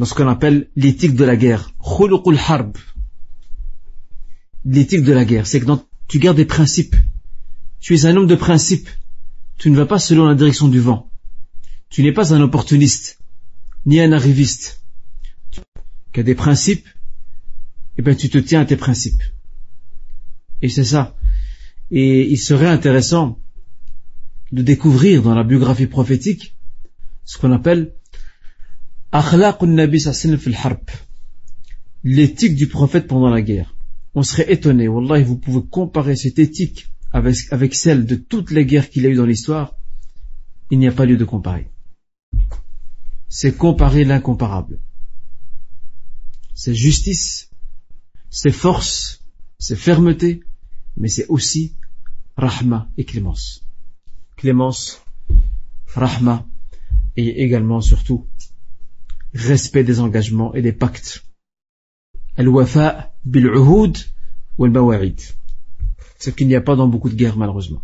dans ce qu'on appelle l'éthique de la guerre. L'éthique de la guerre, c'est que tu gardes des principes. Tu es un homme de principes. Tu ne vas pas selon la direction du vent. Tu n'es pas un opportuniste, ni un arriviste. Tu as des principes, et eh bien tu te tiens à tes principes. Et c'est ça. Et il serait intéressant de découvrir dans la biographie prophétique ce qu'on appelle l'éthique du prophète pendant la guerre on serait étonné. Wallah, vous pouvez comparer cette éthique avec, celle de toutes les guerres qu'il y a eu dans l'histoire. Il n'y a pas lieu de comparer. C'est comparer l'incomparable. C'est justice, c'est force, c'est fermeté, mais c'est aussi rahma et clémence. Clémence, rahma et également surtout respect des engagements et des pactes. Al-wafa bil-uhud wal Ce qu'il n'y a pas dans beaucoup de guerres, malheureusement.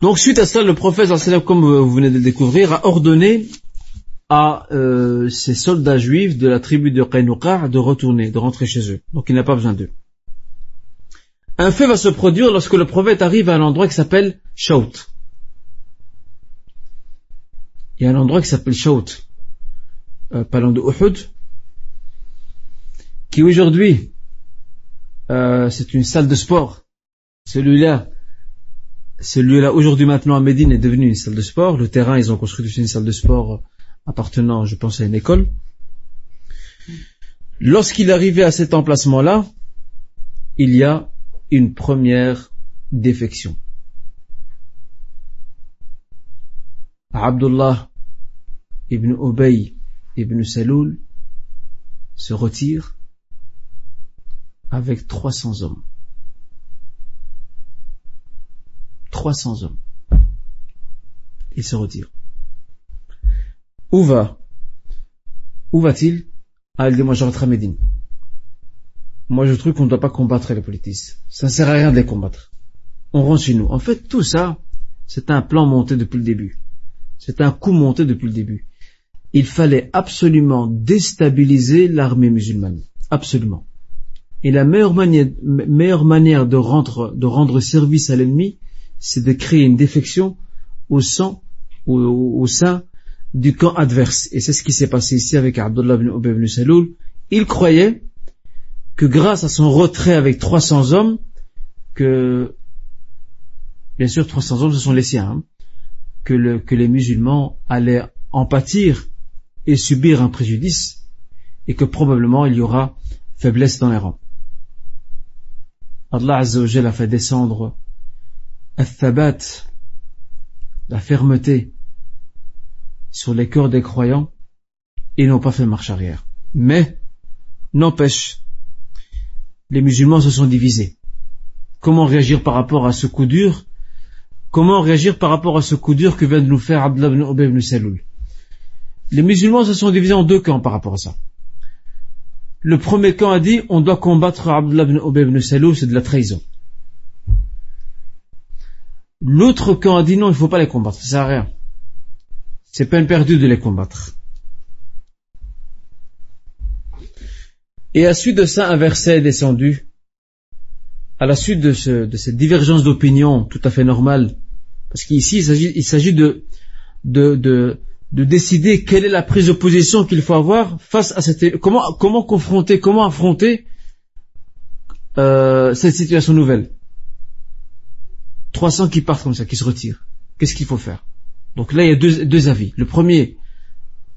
Donc, suite à cela, le prophète, comme vous venez de le découvrir, a ordonné à euh, ces soldats juifs de la tribu de Qaynuqa de retourner, de rentrer chez eux. Donc, il n'a pas besoin d'eux. Un fait va se produire lorsque le prophète arrive à un endroit qui s'appelle Shaut. Il y a un endroit qui s'appelle Shaut, euh, loin de Uhud, qui aujourd'hui, euh, c'est une salle de sport. Celui-là, celui-là aujourd'hui maintenant à Médine est devenu une salle de sport. Le terrain, ils ont construit une salle de sport appartenant, je pense, à une école. Lorsqu'il arrivait à cet emplacement-là, il y a une première défection. Abdullah ibn Ubay ibn Saloul se retire avec 300 hommes. 300 hommes. Il se retire. Où va Où va-t-il? Ah, il dit, moi je rentre à Médine. Moi je trouve qu'on ne doit pas combattre les politistes. Ça ne sert à rien de les combattre. On rentre chez nous. En fait, tout ça, c'est un plan monté depuis le début. C'est un coup monté depuis le début. Il fallait absolument déstabiliser l'armée musulmane. Absolument. Et la meilleure manière, de rendre, service à l'ennemi, c'est de créer une défection au, sein, au, au sein du camp adverse. Et c'est ce qui s'est passé ici avec Abdullah ibn Ubay ibn Saloul. Il croyait que grâce à son retrait avec 300 hommes, que, bien sûr 300 hommes ce sont les siens, hein, que, le, que les musulmans allaient en pâtir et subir un préjudice, et que probablement il y aura faiblesse dans les rangs. Allah Azza a fait descendre al-thabat, la fermeté, sur les cœurs des croyants et n'ont pas fait marche arrière. Mais, n'empêche, les musulmans se sont divisés. Comment réagir par rapport à ce coup dur Comment réagir par rapport à ce coup dur que vient de nous faire Abdullah ibn Ubay ibn Saloul? Les musulmans se sont divisés en deux camps par rapport à ça. Le premier camp a dit on doit combattre Abdullah ibn Ubay ibn Saloul, c'est de la trahison. L'autre camp a dit non, il ne faut pas les combattre, ça sert à rien c'est peine perdue de les combattre. Et à suite de ça, un verset est descendu. À la suite de, cette divergence d'opinion tout à fait normale, parce qu'ici il s'agit de, de, décider quelle est la prise de position qu'il faut avoir face à cette comment comment confronter, comment affronter euh, cette situation nouvelle. 300 qui partent comme ça, qui se retirent. Qu'est-ce qu'il faut faire? Donc là, il y a deux, avis. Le premier,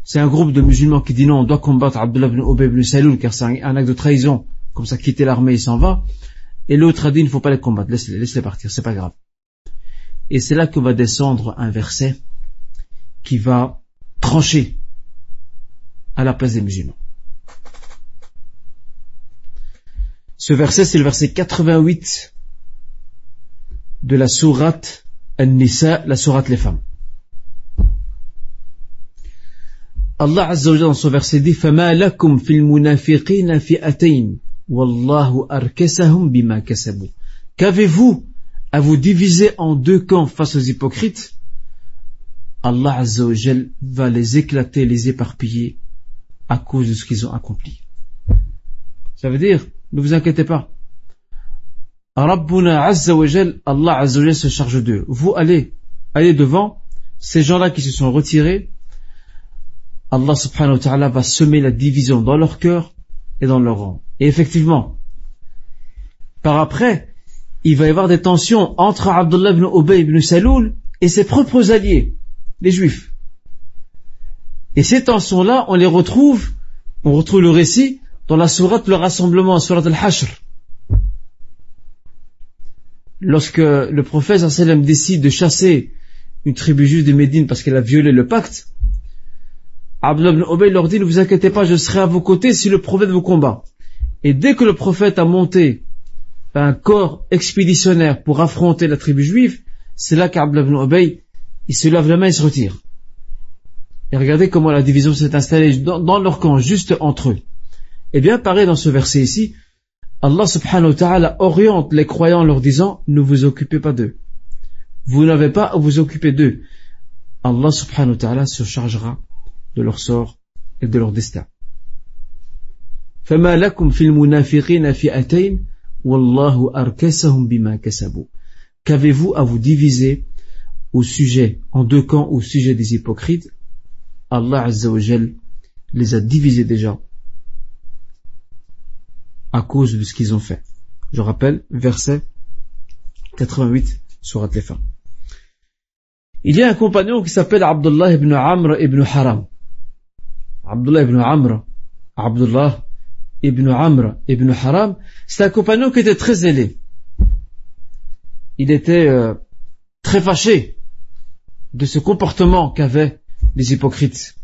c'est un groupe de musulmans qui dit non, on doit combattre Abdullah ibn Ubay ibn car c'est un, acte de trahison, comme ça quitter l'armée et s'en va. Et l'autre a dit, il ne faut pas les combattre, laisse-les laisse partir, c'est pas grave. Et c'est là que va descendre un verset qui va trancher à la place des musulmans. Ce verset, c'est le verset 88 de la sourate An-Nisa, la sourate les femmes. Allah Azza wa dans son verset dit فَمَا لَكُمْ فِي الْمُنَافِقِينَ فِئَتَيْنِ وَاللَّهُ أَرْكَسَهُمْ بِمَا كَسَبُوا Qu'avez-vous à vous diviser en deux camps face aux hypocrites Allah Azza wa va les éclater, les éparpiller à cause de ce qu'ils ont accompli. Ça veut dire, ne vous inquiétez pas. Rabbuna Azza wa Allah Azza wa se charge d'eux. Vous allez, allez devant, ces gens-là qui se sont retirés, Allah subhanahu wa ta'ala va semer la division dans leur cœur et dans leur rang. Et effectivement, par après, il va y avoir des tensions entre Abdullah ibn Ubay ibn Saloul et ses propres alliés, les juifs. Et ces tensions-là, on les retrouve, on retrouve le récit dans la sourate le rassemblement, sourate al-Hashr. Lorsque le prophète sallam décide de chasser une tribu juive de Médine parce qu'elle a violé le pacte, Abdullah ibn Ubay leur dit, ne vous inquiétez pas, je serai à vos côtés si le prophète vous combat. Et dès que le prophète a monté un corps expéditionnaire pour affronter la tribu juive, c'est là qu'Abdullah ibn Ubay, il se lève la main et se retire. Et regardez comment la division s'est installée dans, leur camp, juste entre eux. Et bien, pareil dans ce verset ici, Allah subhanahu wa ta'ala oriente les croyants en leur disant, ne vous occupez pas d'eux. Vous n'avez pas à vous occuper d'eux. Allah subhanahu wa ta'ala se chargera de leur sort et de leur destin. فما لكم في المنافقين فئتين Qu'avez-vous à vous diviser au sujet, en deux camps au sujet des hypocrites? Allah Azza wa les a divisés déjà à cause de ce qu'ils ont fait. Je rappelle, verset 88 sur les Il y a un compagnon qui s'appelle Abdullah ibn Amr ibn Haram. Abdullah ibn Amr, Abdullah ibn Amr ibn Haram, c'est un compagnon qui était très zélé. Il était euh, très fâché de ce comportement qu'avaient les hypocrites.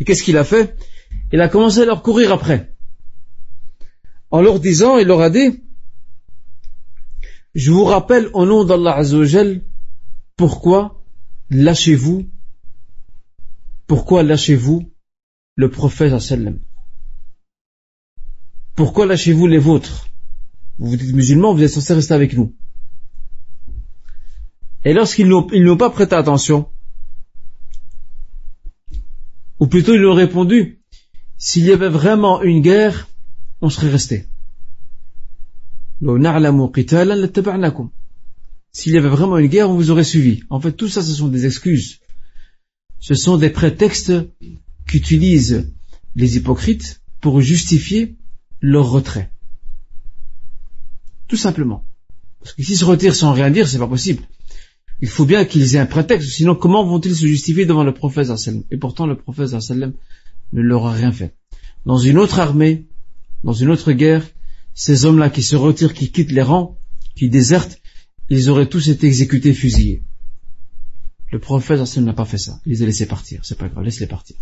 Et qu'est-ce qu'il a fait? Il a commencé à leur courir après. En leur disant, il leur a dit, je vous rappelle au nom d'Allah Azzawajal, pourquoi lâchez-vous, pourquoi lâchez-vous le prophète sallam? Pourquoi lâchez-vous les vôtres? Vous êtes musulmans, vous êtes censés rester avec nous. Et lorsqu'ils n'ont pas prêté attention, ou plutôt ils ont répondu, s'il y avait vraiment une guerre, on serait resté. S'il y avait vraiment une guerre, on vous aurait suivi. En fait, tout ça, ce sont des excuses. Ce sont des prétextes qu'utilisent les hypocrites pour justifier leur retrait. Tout simplement. Parce que s'ils se retirent sans rien dire, c'est pas possible. Il faut bien qu'ils aient un prétexte, sinon comment vont-ils se justifier devant le prophète Et pourtant, le prophète ne leur a rien fait. Dans une autre armée, dans une autre guerre, ces hommes-là qui se retirent, qui quittent les rangs, qui désertent, ils auraient tous été exécutés, fusillés. Le prophète n'a pas fait ça. Il les a laissés partir. C'est pas grave, laisse-les partir.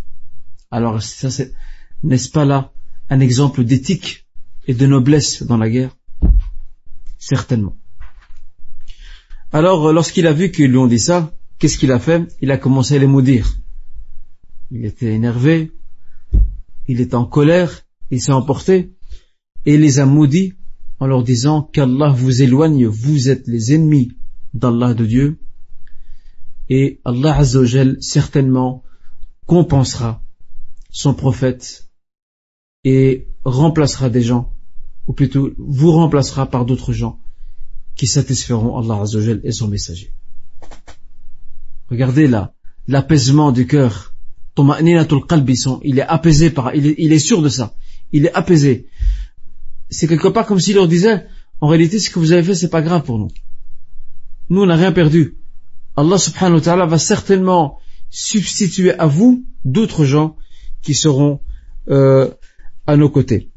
Alors, ça, c'est, n'est-ce pas là un exemple d'éthique et de noblesse dans la guerre Certainement. Alors, lorsqu'il a vu qu'ils lui ont dit ça, qu'est-ce qu'il a fait? Il a commencé à les maudire. Il était énervé, il était en colère, il s'est emporté, et les a maudits en leur disant qu'Allah vous éloigne, vous êtes les ennemis d'Allah de Dieu, et Allah Azzawajal certainement compensera son prophète et remplacera des gens, ou plutôt vous remplacera par d'autres gens qui satisferont Allah Azzawajal et son messager. Regardez là, l'apaisement du cœur. Il est apaisé par, il est, sûr de ça. Il est apaisé c'est quelque part comme s'il leur disait, en réalité, ce que vous avez fait, c'est pas grave pour nous. Nous, on n'a rien perdu. Allah subhanahu wa ta'ala va certainement substituer à vous d'autres gens qui seront euh, à nos côtés.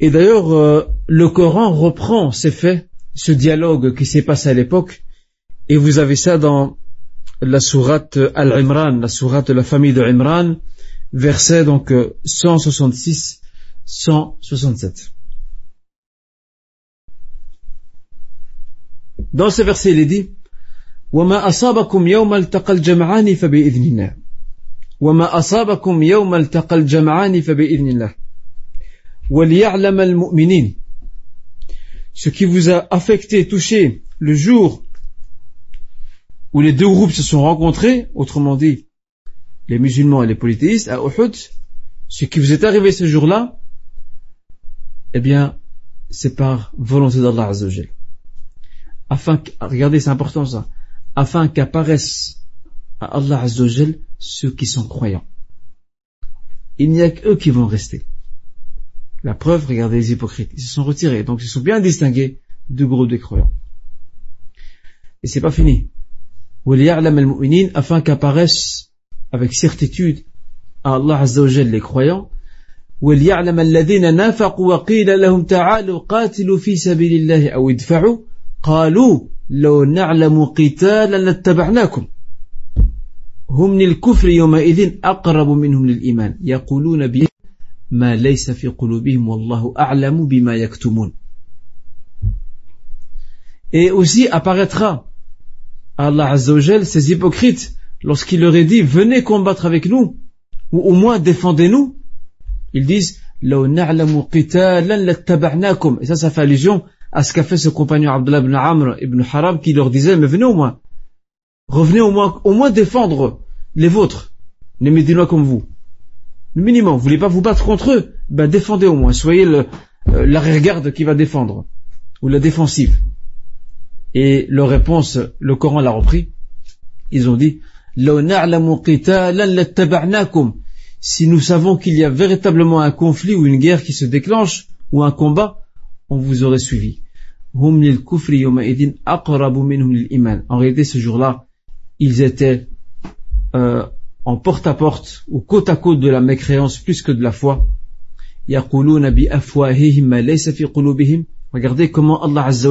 Et d'ailleurs, euh, le Coran reprend ces faits, ce dialogue qui s'est passé à l'époque, et vous avez ça dans la sourate Al-Imran, la sourate de la famille de Imran, verset donc 166, 167. Dans ce verset, il est dit وما أصابكم يوم التقى الجمعان فبإذن الله وما أصابكم يوم التقى الجمعان فبإذن الله وليعلم المؤمنين Ce qui vous a affecté, touché le jour où les deux groupes se sont rencontrés, autrement dit, les musulmans et les polythéistes à Uhud, ce qui vous est arrivé ce jour-là, eh bien, c'est par volonté d'Allah Azzawajal afin, regardez, c'est important ça, afin qu'apparaissent à Allah Azzawajal ceux qui sont croyants. Il n'y a qu'eux qui vont rester. La preuve, regardez les hypocrites, ils se sont retirés, donc ils sont bien distingués du groupe des croyants. Et c'est pas fini. afin qu'apparaissent avec certitude à Allah Azzawajal les croyants, وليعلم الذين نافقوا وقيل لهم تعالوا قاتلوا في سبيل الله أو ادفعوا قالوا لو نعلم قتالا لاتبعناكم هم للكفر يومئذ أقرب منهم للإيمان يقولون به ما ليس في قلوبهم والله أعلم بما يكتمون Et aussi apparaîtra Allah Azzawajal, ces hypocrites, lorsqu'il leur est dit, venez combattre avec nous, ou au moins défendez-nous, ils disent, Et ça, ça fait allusion à ce qu'a fait ce compagnon Abdullah ibn Amr ibn Haram qui leur disait, mais venez au moins, revenez au moins, au moins défendre les vôtres, les Médinois comme vous. Le minimum, vous voulez pas vous battre contre eux, ben défendez au moins, soyez euh, l'arrière-garde qui va défendre. ou la défensive. Et leur réponse, le Coran l'a repris. Ils ont dit si nous savons qu'il y a véritablement un conflit ou une guerre qui se déclenche ou un combat, on vous aurait suivi. En réalité, ce jour-là, ils étaient euh, en porte-à-porte ou côte à côte de la mécréance plus que de la foi. Regardez comment Allah Azza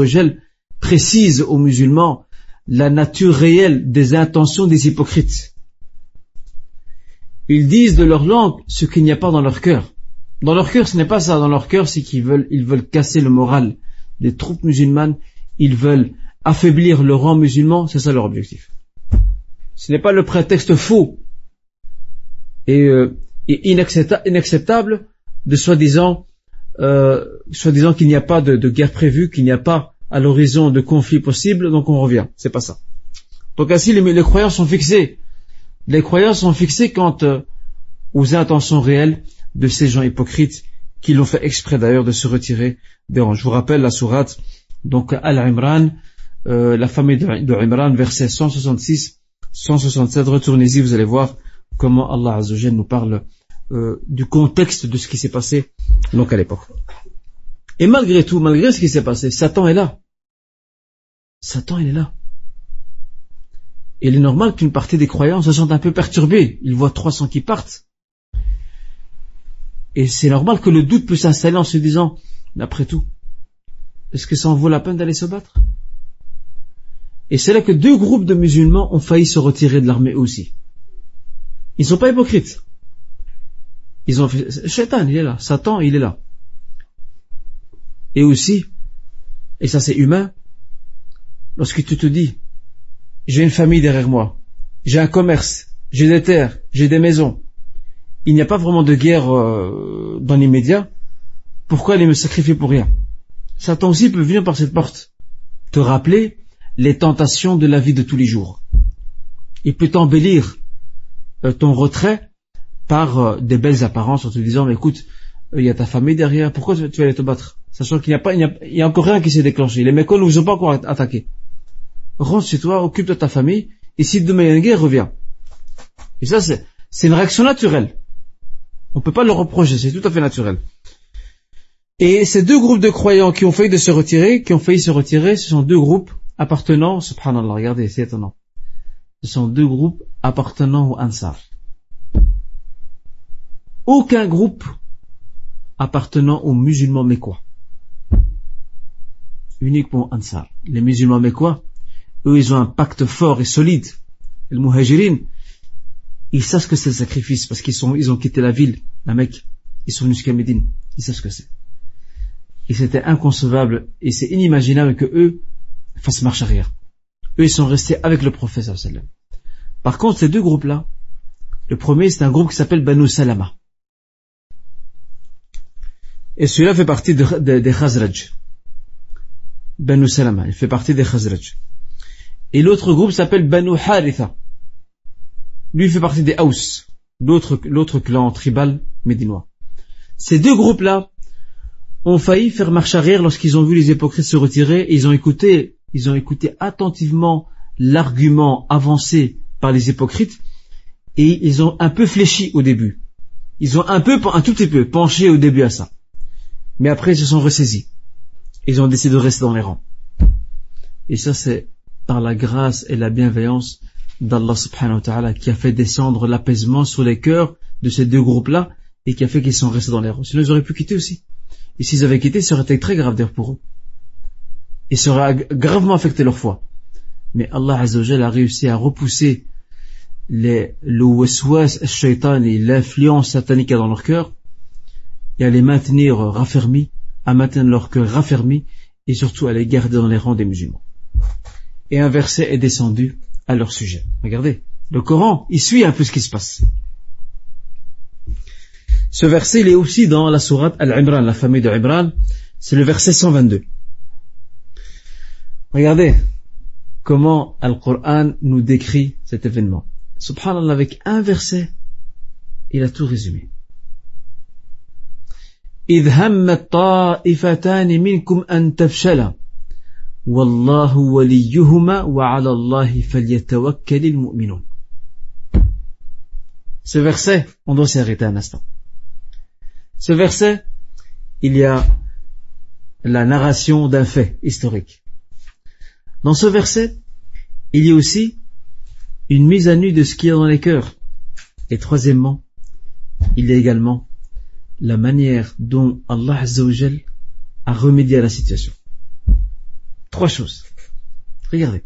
précise aux musulmans la nature réelle des intentions des hypocrites. Ils disent de leur langue ce qu'il n'y a pas dans leur cœur. Dans leur cœur, ce n'est pas ça. Dans leur cœur, c'est qu'ils veulent, ils veulent casser le moral des troupes musulmanes. Ils veulent affaiblir le rang musulman. C'est ça leur objectif. Ce n'est pas le prétexte faux et, euh, inacceptable de soi-disant, euh, soi-disant qu'il n'y a pas de, de guerre prévue, qu'il n'y a pas à l'horizon de conflits possibles, donc on revient. C'est pas ça. Donc ainsi, les, les croyants sont fixés. Les croyants sont fixés quant euh, aux intentions réelles de ces gens hypocrites qui l'ont fait exprès d'ailleurs de se retirer des rangs. Je vous rappelle la sourate, donc Al-Imran, euh, la famille de, de Imran, verset 166, 167. Retournez-y, vous allez voir comment Allah Azzawajal nous parle euh, du contexte de ce qui s'est passé donc à l'époque. Et malgré tout, malgré ce qui s'est passé, Satan est là. Satan, il est là. Il est normal qu'une partie des croyants se sentent un peu perturbés. Ils voient 300 qui partent. Et c'est normal que le doute peut s'installer en se disant, après tout, est-ce que ça en vaut la peine d'aller se battre? Et c'est là que deux groupes de musulmans ont failli se retirer de l'armée aussi. Ils ne sont pas hypocrites. Ils ont fait, Shaitan, il est là. Satan, il est là. Et aussi, et ça c'est humain, lorsque tu te dis, j'ai une famille derrière moi, j'ai un commerce, j'ai des terres, j'ai des maisons, il n'y a pas vraiment de guerre euh, dans l'immédiat, pourquoi aller me sacrifier pour rien? Satan aussi peut venir par cette porte, te rappeler les tentations de la vie de tous les jours. Il peut t'embellir euh, ton retrait par euh, des belles apparences en te disant, mais écoute, il y a ta famille derrière, pourquoi tu vas aller te battre? Sachant qu'il n'y a pas, il y a, encore rien qui s'est déclenché. Les mécols ne vous ont pas encore attaqué. Rentre chez toi, occupe de ta famille, et si demain il y a une guerre, reviens. Et ça, c'est, c'est une réaction naturelle. On ne peut pas le reprocher, c'est tout à fait naturel. Et ces deux groupes de croyants qui ont failli de se retirer, qui ont failli se retirer, ce sont deux groupes appartenant, subhanallah, regardez, c'est étonnant. Ce sont deux groupes appartenant au Ansar. Aucun groupe appartenant aux musulmans mécois uniquement Ansar. Les musulmans mécois, eux, ils ont un pacte fort et solide. Les muhajirin, ils savent ce que c'est le sacrifice parce qu'ils sont, ils ont quitté la ville, la Mecque. Ils sont venus jusqu'à Médine. Ils savent ce que c'est. Et c'était inconcevable et c'est inimaginable que eux fassent marche arrière. Eux, ils sont restés avec le prophète. Par contre, ces deux groupes-là, le premier, c'est un groupe qui s'appelle Banu Salama. Et celui-là fait partie des Khazraj. Banu Salama, il fait partie des Khazraj. Et l'autre groupe s'appelle Banu Haritha. Lui fait partie des Haus, l'autre clan tribal médinois. Ces deux groupes-là ont failli faire marche arrière lorsqu'ils ont vu les hypocrites se retirer et ils ont écouté, ils ont écouté attentivement l'argument avancé par les hypocrites et ils ont un peu fléchi au début. Ils ont un peu, un tout petit peu penché au début à ça. Mais après ils se sont ressaisis ils ont décidé de rester dans les rangs. Et ça, c'est par la grâce et la bienveillance d'Allah subhanahu wa ta'ala qui a fait descendre l'apaisement sur les cœurs de ces deux groupes-là et qui a fait qu'ils sont restés dans les rangs. Sinon, ils auraient pu quitter aussi. Et s'ils avaient quitté, ça aurait été très grave d'ailleurs pour eux. Et aurait gravement affecté leur foi. Mais Allah Azzawajal a réussi à repousser les, le waswas, shaitan et l'influence satanique dans leur cœur et à les maintenir raffermis à maintenir leur cœur raffermi et surtout à les garder dans les rangs des musulmans. Et un verset est descendu à leur sujet. Regardez, le Coran, il suit un peu ce qui se passe. Ce verset, il est aussi dans la sourate Al-Imran, la famille de Imran. C'est le verset 122. Regardez comment Al-Quran nous décrit cet événement. Subhanallah, avec un verset, il a tout résumé. إذ هم الطائفتان منكم أن تفشلا والله وليهما وعلى الله فليتوكل المؤمنون Ce verset, on doit s'arrêter un instant. Ce verset, il y a la narration d'un fait historique. Dans ce verset, il y a aussi une mise à nu de ce qui est dans les cœurs. Et troisièmement, il y a également la manière dont Allah Azzawajal a remédié à la situation. Trois choses. Regardez.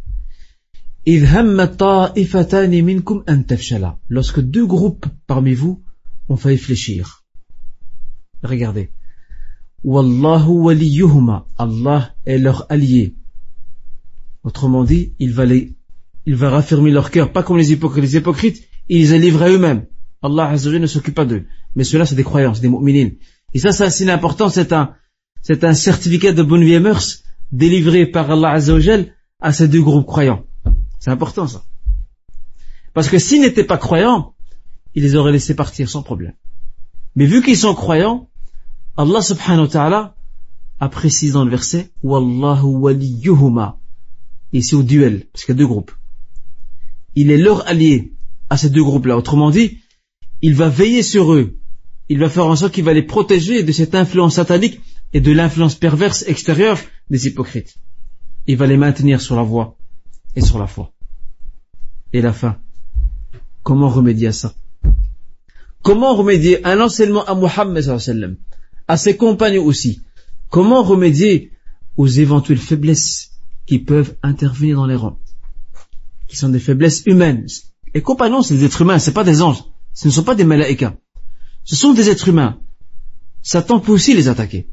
Lorsque deux groupes parmi vous ont fait fléchir. Regardez. Wallahu. Allah est leur allié. Autrement dit, il va les, il va raffermir leur cœur, pas comme les hypocrites. Les hypocrites, ils les livrés à eux-mêmes. Allah Azzawajal ne s'occupe pas d'eux. Mais cela, c'est des croyances, des mu'minines. Et ça, c'est assez important, c'est un, c'est un certificat de bonne vie et mœurs délivré par Allah Azzawajal à ces deux groupes croyants. C'est important, ça. Parce que s'ils n'étaient pas croyants, il les aurait laissés partir sans problème. Mais vu qu'ils sont croyants, Allah subhanahu wa ta'ala a précisé dans le verset, Wallahu waliyuhuma. Ici au duel, parce qu'il y a deux groupes. Il est leur allié à ces deux groupes-là. Autrement dit, il va veiller sur eux. Il va faire en sorte qu'il va les protéger de cette influence satanique et de l'influence perverse extérieure des hypocrites. Il va les maintenir sur la voie et sur la foi. Et la fin. Comment remédier à ça? Comment remédier à l'enseignement à Muhammad à ses compagnons aussi? Comment remédier aux éventuelles faiblesses qui peuvent intervenir dans les rangs Qui sont des faiblesses humaines. Les compagnons, c'est des êtres humains, c'est pas des anges. Ce ne sont pas des malaïkas. Ce sont des êtres humains. Satan peut aussi les attaquer.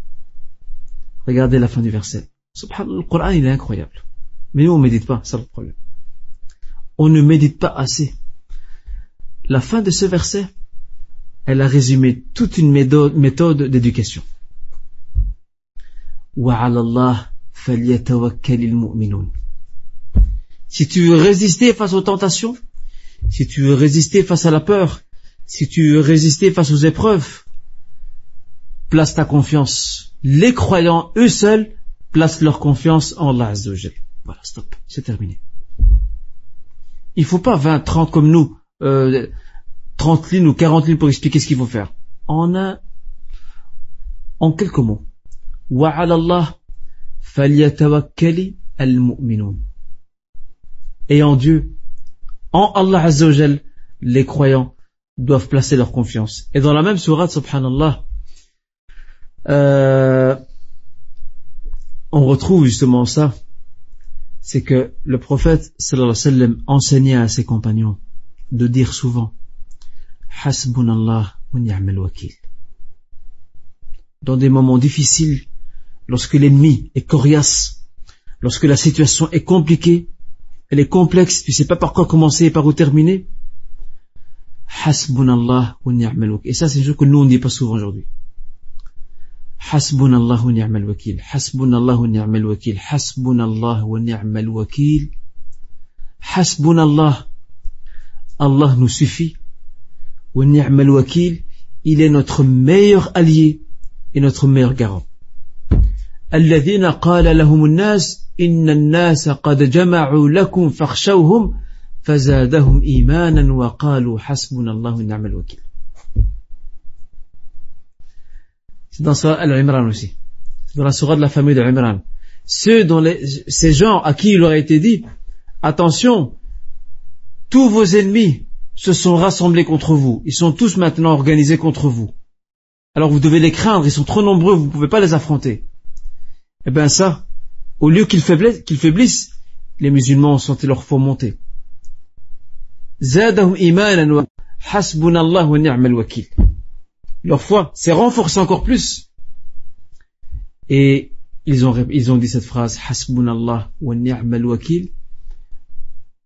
Regardez la fin du verset. Le Coran, il est incroyable. Mais nous, on ne médite pas, c'est le problème. On ne médite pas assez. La fin de ce verset, elle a résumé toute une méthode d'éducation. Si tu veux résister face aux tentations, si tu veux résister face à la peur, si tu veux résister face aux épreuves, place ta confiance. Les croyants, eux seuls, placent leur confiance en Allah. Voilà, stop, c'est terminé. Il faut pas 20, 30 comme nous, euh, 30 lignes ou 40 lignes pour expliquer ce qu'il faut faire. En un, en quelques mots. Al-mu'minun. Et en Dieu, en Allah Azzawajal, les croyants doivent placer leur confiance. Et dans la même sourate, subhanallah, euh, on retrouve justement ça, c'est que le prophète sallallahu alayhi wa sallam enseignait à ses compagnons de dire souvent Hasbunallah wa ni'mal wakil. Dans des moments difficiles, lorsque l'ennemi est coriace, lorsque la situation est compliquée, elle est complexe, tu sais pas par quoi commencer et par où terminer. Et ça, c'est une chose que nous, on ne dit pas souvent aujourd'hui. Hasbunallah wa. Hasbunallah. Hasbunallah. Hasbunallah. Allah nous suffit. Il est notre meilleur allié et notre meilleur garant. الذين قال لهم الناس إن الناس قد جمعوا لكم فاخشوهم فزادهم إيمانا وقالوا حسبنا الله ونعم الوكيل C'est dans Surah Al-Imran aussi. C'est dans la Surah de la famille de Imran. Ceux dont les, ces gens à qui il aurait été dit, attention, tous vos ennemis se sont rassemblés contre vous. Ils sont tous maintenant organisés contre vous. Alors vous devez les craindre, ils sont trop nombreux, vous ne pouvez pas les affronter. Eh bien ça, au lieu qu'ils faiblissent, les musulmans ont senti leur foi monter. Leur foi s'est renforcée encore plus. Et ils ont, ils ont dit cette phrase, Hasbunallah wakil.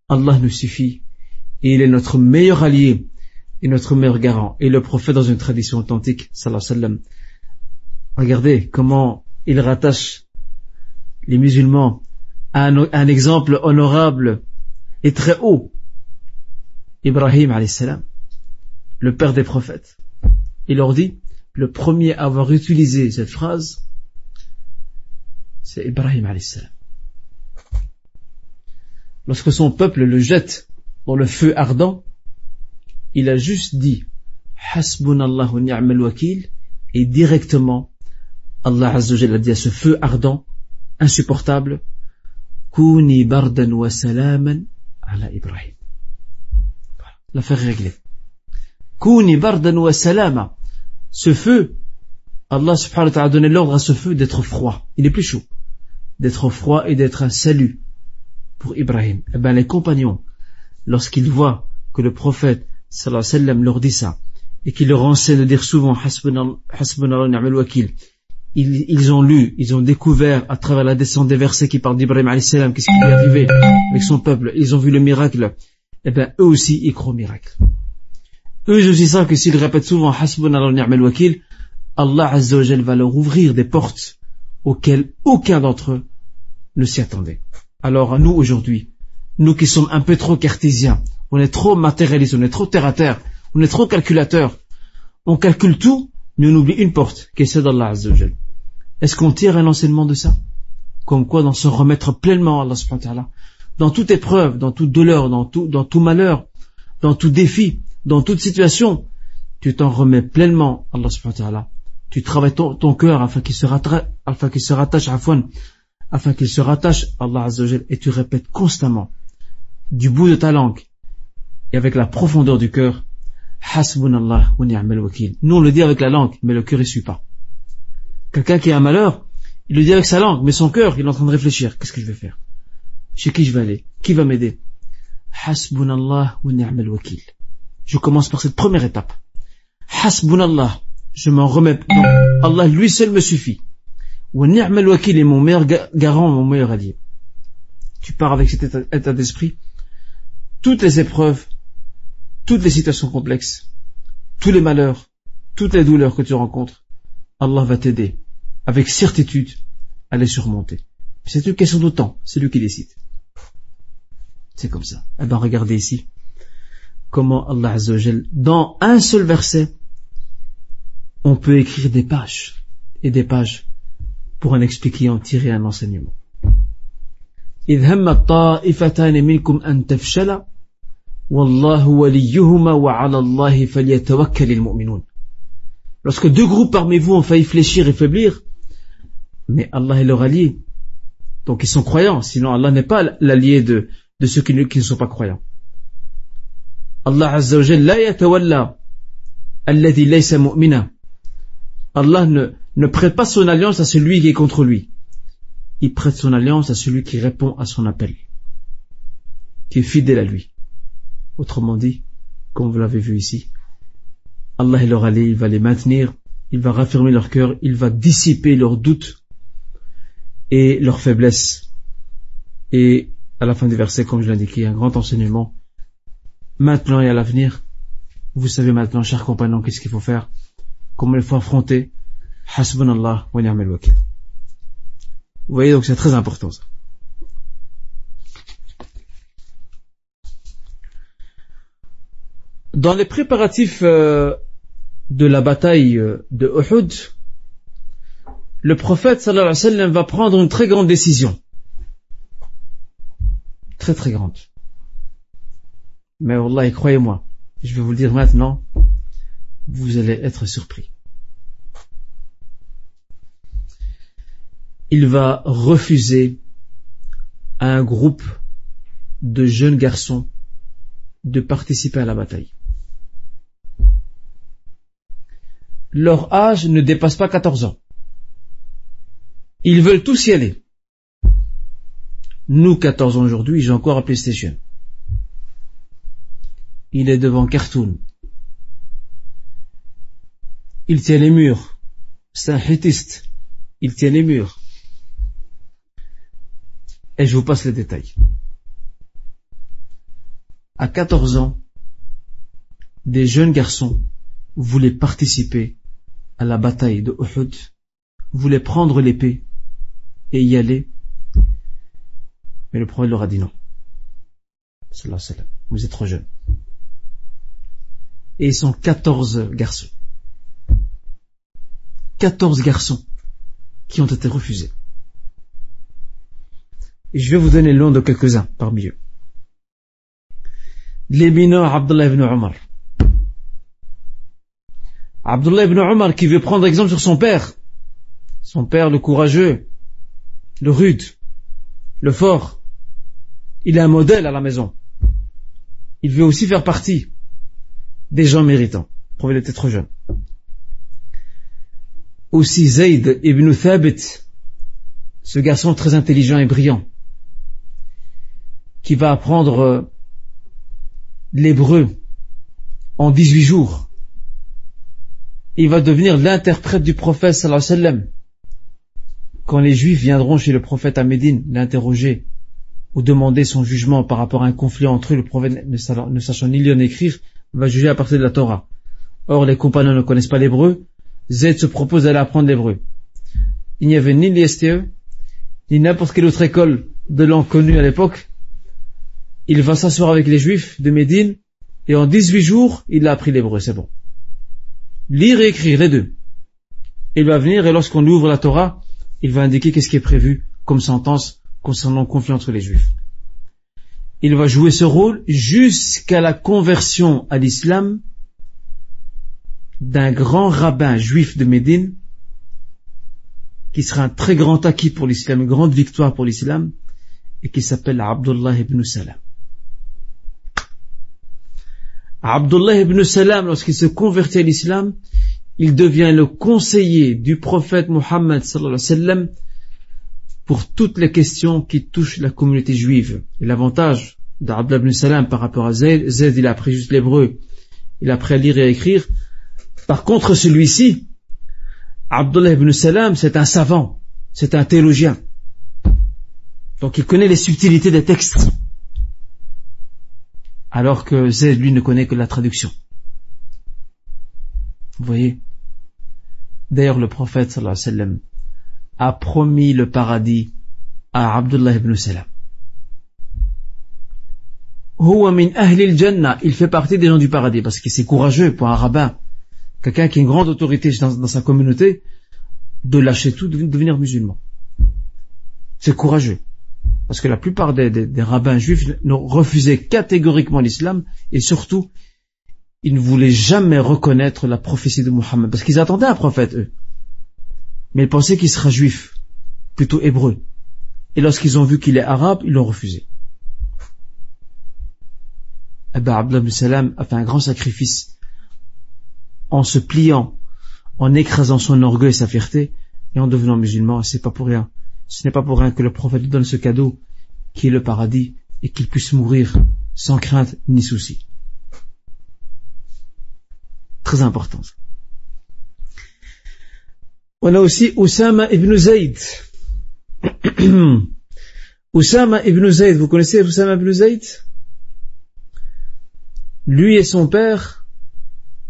Allah nous suffit. Et il est notre meilleur allié et notre meilleur garant. Et le prophète dans une tradition authentique, sallallahu alayhi wa sallam, regardez comment il rattache les musulmans un, exemple honorable et très haut. Ibrahim salam, le père des prophètes. Il leur dit le premier à avoir utilisé cette phrase, c'est Ibrahim salam. Lorsque son peuple le jette dans le feu ardent, il a juste dit Hasbunallahu ni'mal wakil et directement Allah Azza a dit à ce feu ardent, insupportable, Kuni bardan wa salaman ala Ibrahim. L'affaire est réglée. Kuni bardan wa salama. Ce feu, Allah subhanahu wa ta'ala a donné l'ordre à ce feu d'être froid. Il est plus chaud. D'être froid et d'être un salut pour Ibrahim. Eh bien, les compagnons, lorsqu'ils voient que le prophète, sallallahu alayhi wa sallam, leur dit ça, et qu'il leur enseigne de dire souvent, hasbunallah ni'mal wakil, ils, ils, ont lu, ils ont découvert à travers la descente des versets qui parlent d'Ibrahim salam, qu'est-ce qui lui est arrivé avec son peuple, ils ont vu le miracle, eh bien, eux aussi, ils croient au miracle. Eux aussi savent que s'ils répètent souvent hasbunallah ni'mal wakil, Allah azza wa va leur ouvrir des portes auxquelles aucun d'entre eux ne s'y attendait. Alors, nous, aujourd'hui, nous qui sommes un peu trop cartésiens, on est trop matérialistes, on est trop terre à terre, on est trop calculateur, on calcule tout, mais on oublie une porte, qui est celle d'Allah Azza Est-ce qu'on tire un enseignement de ça? Comme quoi, dans se remettre pleinement à Allah dans toute épreuve, dans toute douleur, dans tout, malheur, dans tout défi, dans toute situation, tu t'en remets pleinement à Allah Tu travailles ton, cœur afin qu'il se, afin qu'il se rattache à afin qu'il se rattache à Allah Azzawajal et tu répètes constamment du bout de ta langue et avec la profondeur du cœur Hasbunallah wa ni'mal wakil. Nous on le dit avec la langue, mais le cœur ne suit pas. Quelqu'un qui a un malheur, il le dit avec sa langue, mais son cœur, il est en train de réfléchir. Qu'est-ce que je vais faire? Chez qui je vais aller? Qui va m'aider? Hasbunallah wa ni'mal wakil. Je commence par cette première étape. Hasbunallah. Je m'en remets. Allah lui seul me suffit. Wa ni'mal wakil est mon meilleur garant, mon meilleur allié. Tu pars avec cet état d'esprit. Toutes les épreuves, toutes les situations complexes, tous les malheurs, toutes les douleurs que tu rencontres, Allah va t'aider avec certitude à les surmonter. C'est une question de temps, c'est lui qui décide. C'est comme ça. Eh bien, regardez ici comment Allah Azzawajal, dans un seul verset, on peut écrire des pages et des pages pour en expliquer et en tirer un enseignement. Lorsque deux groupes parmi vous ont failli fléchir et faiblir, mais Allah est leur allié. Donc ils sont croyants, sinon Allah n'est pas l'allié de, ceux qui ne, sont pas croyants. Allah Azza wa la yatawalla alladhi laysa mu'mina. Allah ne, ne prête pas son alliance à celui qui est contre lui. Il prête son alliance à celui qui répond à son appel, qui est fidèle à lui. Autrement dit, comme vous l'avez vu ici, Allah est leur allié, il va les maintenir, il va raffermer leur cœur, il va dissiper leurs doutes et leurs faiblesses. Et à la fin du verset, comme je l'ai indiqué, un grand enseignement. Maintenant et à l'avenir, vous savez maintenant, chers compagnons, qu'est-ce qu'il faut faire, comment il faut affronter? Hasbunallah wa ni'mal wakil. Vous voyez, donc c'est très important ça. Dans les préparatifs euh, de la bataille euh, de Uhud, le prophète sallallahu alayhi wa va prendre une très grande décision. Très très grande. Mais Allah, croyez-moi, je vais vous le dire maintenant, vous allez être surpris. Il va refuser à un groupe de jeunes garçons de participer à la bataille. leur âge ne dépasse pas 14 ans. Ils veulent tous y aller. Nous, 14 ans aujourd'hui, j'ai encore un PlayStation. Il est devant Cartoon. Il tient les murs. C'est un hittiste. Il tient les murs. Et je vous passe les détails. À 14 ans, des jeunes garçons voulaient participer à la bataille de Uhud voulait prendre l'épée et y aller. Mais le prophète leur a dit non. Vous êtes trop jeune. Et ils sont 14 garçons. 14 garçons qui ont été refusés. Et je vais vous donner le nom de quelques-uns parmi eux. Les mineurs Abdullah ibn Omar. Abdullah ibn Omar qui veut prendre exemple sur son père. Son père le courageux, le rude, le fort. Il est un modèle à la maison. Il veut aussi faire partie des gens méritants. Il était trop jeune. Aussi Zayd ibn Thabit, ce garçon très intelligent et brillant, qui va apprendre euh, l'hébreu en 18 jours. Il va devenir l'interprète du prophète sallallahu alayhi wa sallam. Quand les juifs viendront chez le prophète à Médine l'interroger ou demander son jugement par rapport à un conflit entre eux, le prophète ne sachant ni lire ni écrire, va juger à partir de la Torah. Or, les compagnons ne connaissent pas l'hébreu. Zayd se propose d'aller apprendre l'hébreu. Il n'y avait ni l'ISTE, ni n'importe quelle autre école de langue connue à l'époque. Il va s'asseoir avec les juifs de Médine, et en 18 jours, il a appris l'hébreu, c'est bon. Lire et écrire, les deux. Il va venir, et lorsqu'on ouvre la Torah, il va indiquer qu'est-ce qui est prévu comme sentence concernant le conflit entre les juifs. Il va jouer ce rôle jusqu'à la conversion à l'islam d'un grand rabbin juif de Médine, qui sera un très grand acquis pour l'islam, une grande victoire pour l'islam, et qui s'appelle Abdullah ibn Salam. Abdullah ibn Salam, lorsqu'il se convertit à l'islam, il devient le conseiller du prophète sallam pour toutes les questions qui touchent la communauté juive. Et l'avantage d'Abdullah ibn Salam par rapport à Zayd, Zayd il a appris juste l'hébreu, il a appris à lire et à écrire, par contre, celui-ci, Abdullah ibn Salam, c'est un savant, c'est un théologien. Donc il connaît les subtilités des textes. Alors que Zayd, lui, ne connaît que la traduction. Vous voyez? D'ailleurs, le prophète, alayhi wa sallam, a promis le paradis à Abdullah ibn Salam. Il fait partie des gens du paradis parce que c'est courageux pour un rabbin quelqu'un qui a une grande autorité dans, sa communauté, de lâcher tout, de devenir musulman. C'est courageux. Parce que la plupart des, rabbins juifs refusaient catégoriquement l'islam et surtout, ils ne voulaient jamais reconnaître la prophétie de Mohammed. Parce qu'ils attendaient un prophète, eux. Mais ils pensaient qu'il sera juif, plutôt hébreu. Et lorsqu'ils ont vu qu'il est arabe, ils l'ont refusé. Ben, Abdullah Salam a fait un grand sacrifice en se pliant, en écrasant son orgueil et sa fierté, et en devenant musulman, c'est pas pour rien. Ce n'est pas pour rien que le prophète lui donne ce cadeau, qui est le paradis, et qu'il puisse mourir sans crainte ni souci. Très important. On a aussi Oussama ibn Zayd. Oussama ibn Zayd, vous connaissez Oussama ibn Zayd? Lui et son père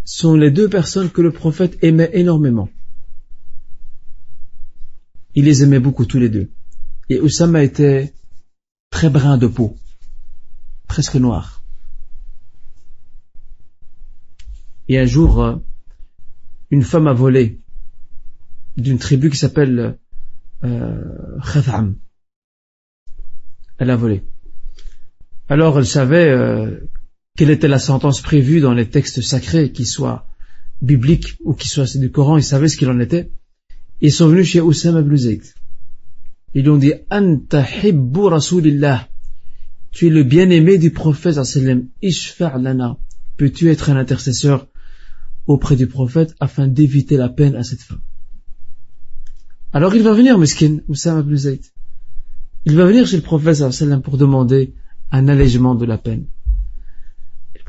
sont les deux personnes que le prophète aimait énormément. Il les aimait beaucoup tous les deux. Et Oussama était très brun de peau, presque noir. Et un jour, euh, une femme a volé d'une tribu qui s'appelle euh. Elle a volé. Alors elle savait euh, quelle était la sentence prévue dans les textes sacrés, qu'ils soient bibliques ou qu'ils soient du Coran, ils savaient ce qu'il en était. Ils sont venus chez Oussama ibn. Ils lui ont dit, Anta hibbu rasulillah. Tu es le bien-aimé du prophète sallam. Peux-tu être un intercesseur auprès du prophète afin d'éviter la peine à cette femme? Alors il va venir, Miskin, Oussama ibn. Il va venir chez le prophète pour demander un allègement de la peine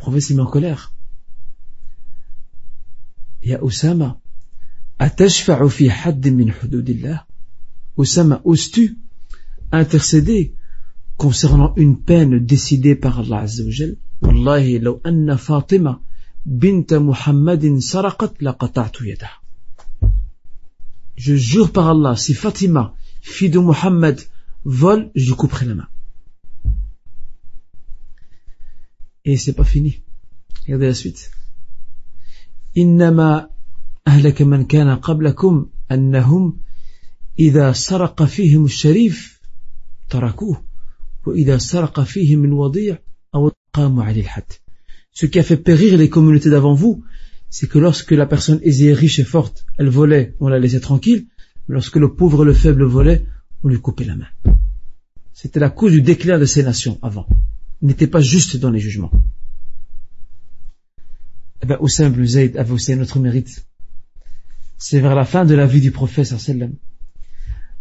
prophète s'est mis en colère. Ya Oussama, atashfa'u fi min hududillah? Oussama, oses-tu intercéder concernant une peine décidée par Allah Azza wa Jal? Wallahi, law بنت محمد سرقت لقطعت يدها Je jure par Allah, si Fatima, fille de Muhammad vole, je lui couperai la main. Et c'est pas fini. Regardez la suite. إنما أهلك من كان قبلكم أنهم إذا سرق فيهم الشريف تركوه وإذا سرق فيهم الوضيع أو قاموا عليه الحد. Ce qui a fait périr les communautés d'avant vous, c'est que lorsque la personne aisée, riche et forte, elle volait, on la laissait tranquille, mais lorsque le pauvre et le faible volait, on lui coupait la main. C'était la cause du déclin de ces nations avant. Ils n'étaient pas justes dans les jugements. Eh bien, Oussam ibn Zayd avait aussi un autre mérite. C'est vers la fin de la vie du prophète, sallam.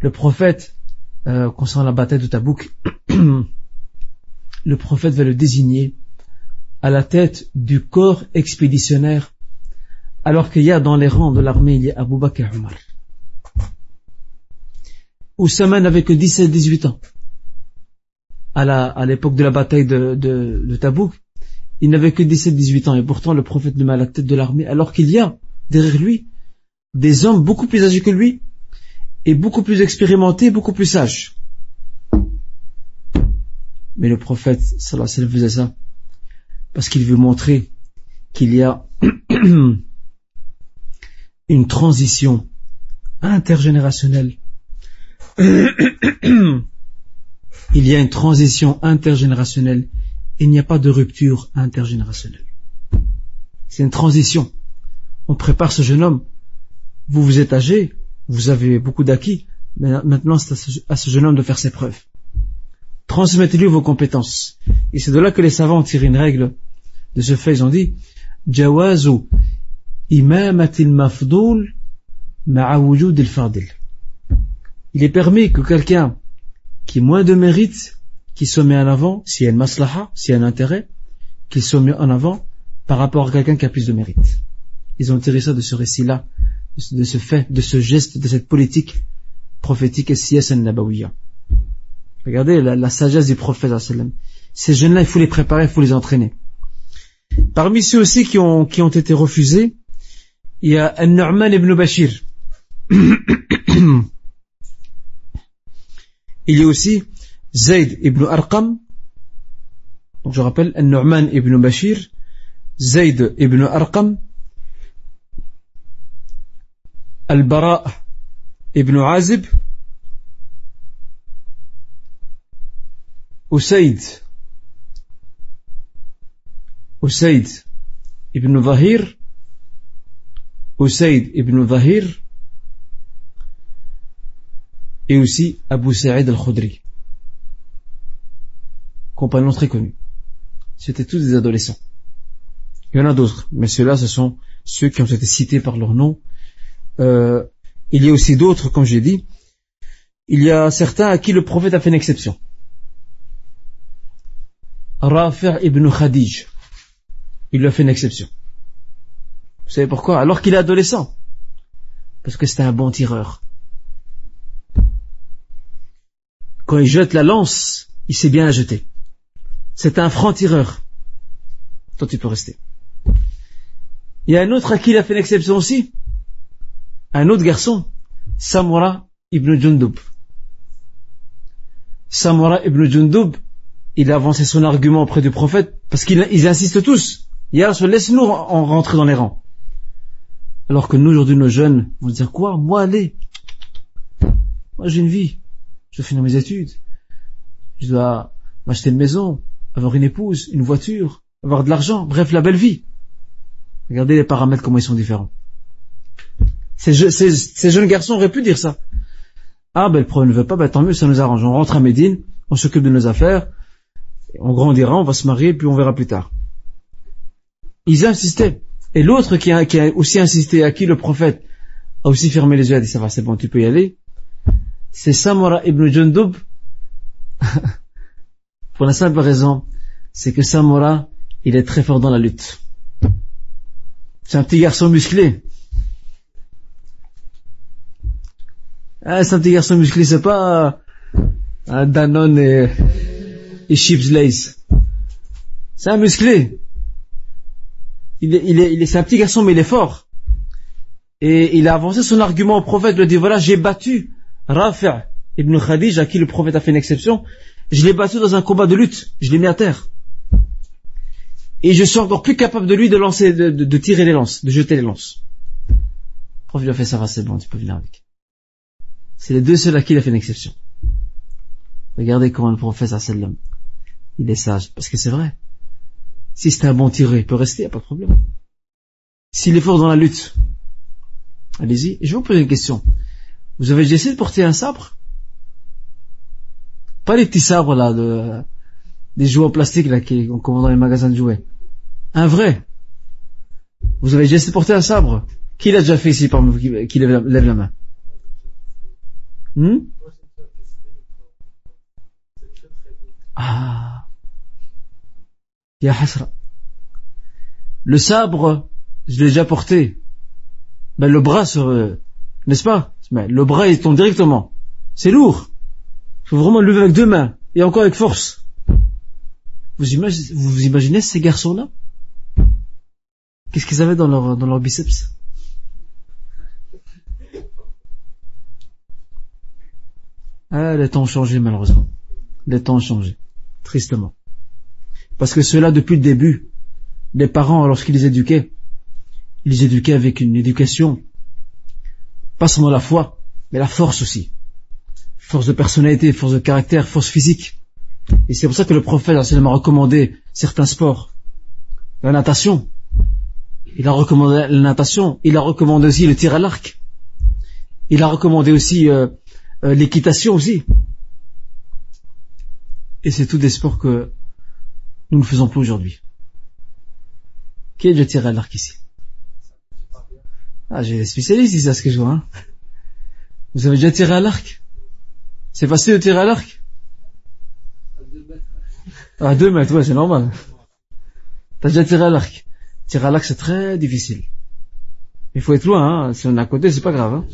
Le prophète, euh, concernant la bataille de Tabouk, le prophète va le désigner à la tête du corps expéditionnaire, alors qu'il y a dans les rangs de l'armée, il y a Abu Bakr et Omar. Oussama n'avait que 17-18 ans. À l'époque de la bataille de, de, Tabouk, il n'avait que 17-18 ans et pourtant le prophète le met à la tête de l'armée alors qu'il y a derrière lui des hommes beaucoup plus âgés que lui et beaucoup plus expérimentés, beaucoup plus sages. Mais le prophète sallallahu alayhi faisait ça parce qu'il veut montrer qu'il y a une transition intergénérationnelle. il y a une transition intergénérationnelle. Il n'y a pas de rupture intergénérationnelle. C'est une transition. On prépare ce jeune homme. Vous vous êtes âgé, vous avez beaucoup d'acquis. Maintenant, c'est à ce jeune homme de faire ses preuves. Transmettez-lui vos compétences. Et c'est de là que les savants ont tiré une règle de ce fait. Ils ont dit, Jawazu imamatil mafdoul fadil. Il est permis que quelqu'un qui moins de mérite, qui soit mis en avant, s'il y a une maslaha, s'il y a un intérêt, qu'il soit mis en avant par rapport à quelqu'un qui a plus de mérite. Ils ont tiré ça de ce récit-là, de ce fait, de ce geste, de cette politique prophétique et al-nabawiyya. Regardez la, sagesse du prophète Ces jeunes-là, il faut les préparer, il faut les entraîner. Parmi ceux aussi qui ont, été refusés, il y a An-Nu'man ibn Bashir. il y a aussi Zayd ibn Arqam. Donc je rappelle An-Nu'man ibn Bashir, Zayd ibn Arqam, Al-Bara ibn Azib, Usaid. Usaid ibn Zahir Usaid ibn Zahir et aussi Abu Sa'id al-Khudri. Compagnon très connu c'était tous des adolescents. Il y en a d'autres mais ceux-là ce sont ceux qui ont été cités par leur nom. Euh, il y a aussi d'autres comme j'ai dit. Il y a certains à qui le prophète a fait une exception Rafi' ibn Khadij. Il lui a fait une exception. Vous savez pourquoi? Alors qu'il est adolescent. Parce que c'était un bon tireur. Quand il jette la lance, il sait bien la jeter. C'est un franc tireur. Toi, tu peux rester. Il y a un autre à qui il a fait une exception aussi. Un autre garçon. Samura ibn Jundub. Samura ibn Jundub, il a avancé son argument auprès du prophète parce qu'ils insistent tous. Ya se laisse-nous en rentrer dans les rangs. Alors que nous, aujourd'hui, nos jeunes vont dire quoi? Moi, allez. Moi, j'ai une vie. Je dois finir mes études. Je dois m'acheter une maison, avoir une épouse, une voiture, avoir de l'argent. Bref, la belle vie. Regardez les paramètres, comment ils sont différents. Ces, jeunes garçons auraient pu dire ça. Ah, ben le problème ne veut pas, ben tant mieux, ça nous arrange. On rentre à Médine, on s'occupe de nos affaires, on grandira, on va se marier, puis on verra plus tard. Ils insistaient. Et l'autre qui a, aussi insisté, à qui le prophète a aussi fermé les yeux, a dit ça va, c'est bon, tu peux y aller, c'est Samura ibn Jundub. Pour la simple raison, c'est que Samura, il est très fort dans la lutte. C'est un petit garçon musclé. Ah, c'est un petit garçon musclé, c'est pas un Danone et C'est un musclé. Il est, il est, il est, c'est un petit garçon, mais il est fort. Et il a avancé son argument au prophète, il a dit, voilà, j'ai battu Rafi' ibn Khadij, à qui le prophète a fait une exception. Je l'ai battu dans un combat de lutte. Je l'ai mis à terre. Et je suis encore plus capable de lui de lancer, de, de, tirer les lances, de jeter les lances. Le prof lui a fait ça c'est bon, tu peux venir avec. C'est les deux seuls à qui il a fait une exception. Regardez comment le prophète sallam, il est sage, parce que c'est vrai. Si c'était un bon tireur, il peut rester, il n'y a pas de problème. S'il est fort dans la lutte, allez-y. Je vais vous poser une question. Vous avez déjà essayé de porter un sabre? Pas les petits sabres là, de, des jouets en plastique là qu'on commande dans les magasins de jouets. Un vrai. Vous avez déjà essayé de porter un sabre? Qui l'a déjà fait ici parmi vous qui, lève, la, main? Hmm? Ah. Le sabre, je l'ai déjà porté. Ben, le bras se, n'est-ce pas? Mais le bras, il tombe directement. C'est lourd. Faut vraiment le lever avec deux mains. Et encore avec force. Vous imaginez, vous imaginez ces garçons-là? Qu'est-ce qu'ils avaient dans leur, dans leur biceps? Ah, les temps ont changé, malheureusement. Les temps ont changé. Tristement. Parce que ceux-là, depuis le début, les parents, lorsqu'ils les éduquaient, ils les éduquaient avec une éducation, pas seulement la foi, mais la force aussi. Force de personnalité, force de caractère, force physique. Et c'est pour ça que le prophète a recommandé certains sports. La natation. Il a recommandé la natation. Il a recommandé aussi le tir à l'arc. Il a recommandé aussi euh, euh, l'équitation aussi. Et c'est tous des sports que nous ne faisons plus aujourd'hui. Qui a déjà tiré à l'arc ici? Ah, j'ai des spécialistes ici à ce que je vois. Hein. Vous avez déjà tiré à l'arc? C'est facile de tirer à l'arc? À deux mètres, ouais, c'est normal. T'as déjà tiré à l'arc Tirer à l'arc, c'est très difficile. Il faut être loin, hein. si on est à côté, c'est pas grave. Hein.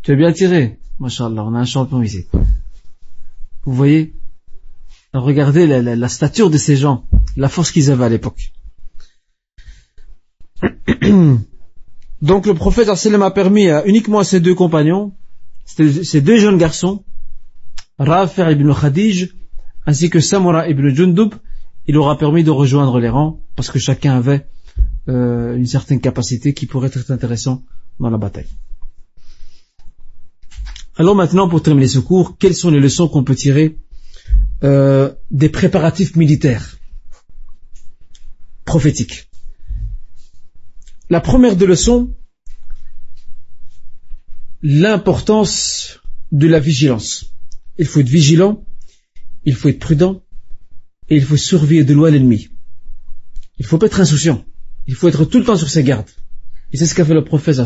Tu as bien tiré. Machallah, on a un champion ici. Vous voyez? Regardez la, stature de ces gens, la force qu'ils avaient à l'époque. Donc le prophète sallam a permis uniquement à ses deux compagnons, ces deux jeunes garçons, Rafi' ibn Khadij, ainsi que Samura ibn Jundub, il aura permis de rejoindre les rangs, parce que chacun avait euh, une certaine capacité qui pourrait être intéressant dans la bataille. Alors maintenant, pour terminer ce cours, quelles sont les leçons qu'on peut tirer euh, des préparatifs militaires prophétiques La première des leçons, l'importance de la vigilance. Il faut être vigilant, il faut être prudent, et il faut surveiller de loin l'ennemi. Il faut pas être insouciant. Il faut être tout le temps sur ses gardes. Et c'est ce qu'a fait le prophète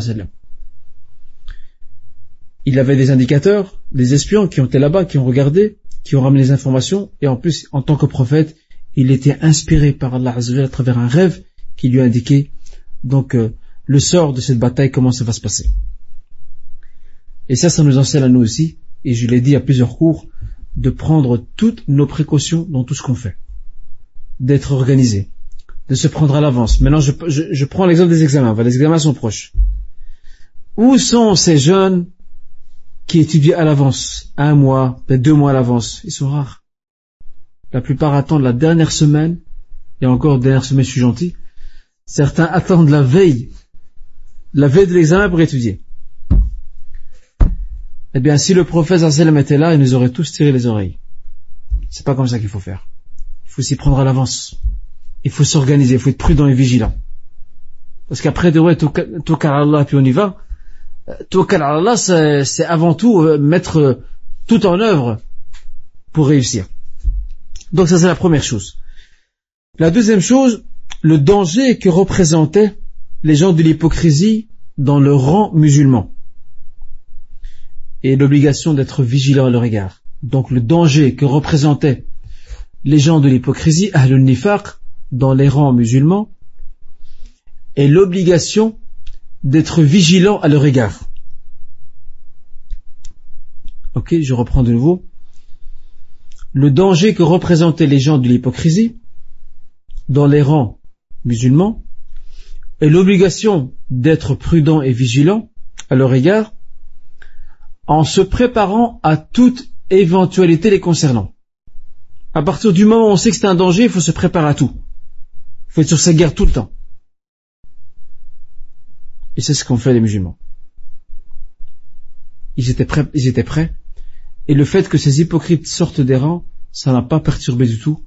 il avait des indicateurs, des espions qui ont été là-bas, qui ont regardé, qui ont ramené les informations, et en plus, en tant que prophète, il était inspiré par Allah à travers un rêve qui lui a indiqué donc euh, le sort de cette bataille, comment ça va se passer. Et ça, ça nous enseigne à nous aussi, et je l'ai dit à plusieurs cours, de prendre toutes nos précautions dans tout ce qu'on fait, d'être organisé, de se prendre à l'avance. Maintenant, je, je prends l'exemple des examens, les examens sont proches. Où sont ces jeunes qui étudient à l'avance, un mois, peut-être deux mois à l'avance, ils sont rares. La plupart attendent la dernière semaine, et encore dernière semaine, je suis gentil. Certains attendent la veille, la veille de l'examen pour étudier. Eh bien, si le prophète sallam était là, il nous aurait tous tiré les oreilles. C'est pas comme ça qu'il faut faire. Il faut s'y prendre à l'avance. Il faut s'organiser, il faut être prudent et vigilant. Parce qu'après, de ouais, tout, tout Allah, puis on y va, Tawakkal Allah, c'est avant tout euh, mettre euh, tout en œuvre pour réussir. Donc ça c'est la première chose. La deuxième chose, le danger que représentaient les gens de l'hypocrisie dans le rang musulman et l'obligation d'être vigilant à leur égard. Donc le danger que représentaient les gens de l'hypocrisie, ahlul nifaq, dans les rangs musulmans, et l'obligation d'être vigilant à leur égard. Ok, je reprends de nouveau. Le danger que représentaient les gens de l'hypocrisie dans les rangs musulmans et l'obligation d'être prudent et vigilant à leur égard en se préparant à toute éventualité les concernant. À partir du moment où on sait que c'est un danger, il faut se préparer à tout. Il faut être sur sa guerre tout le temps. Et c'est ce qu'ont fait les musulmans. Ils étaient prêts, ils étaient prêts. Et le fait que ces hypocrites sortent des rangs, ça n'a pas perturbé du tout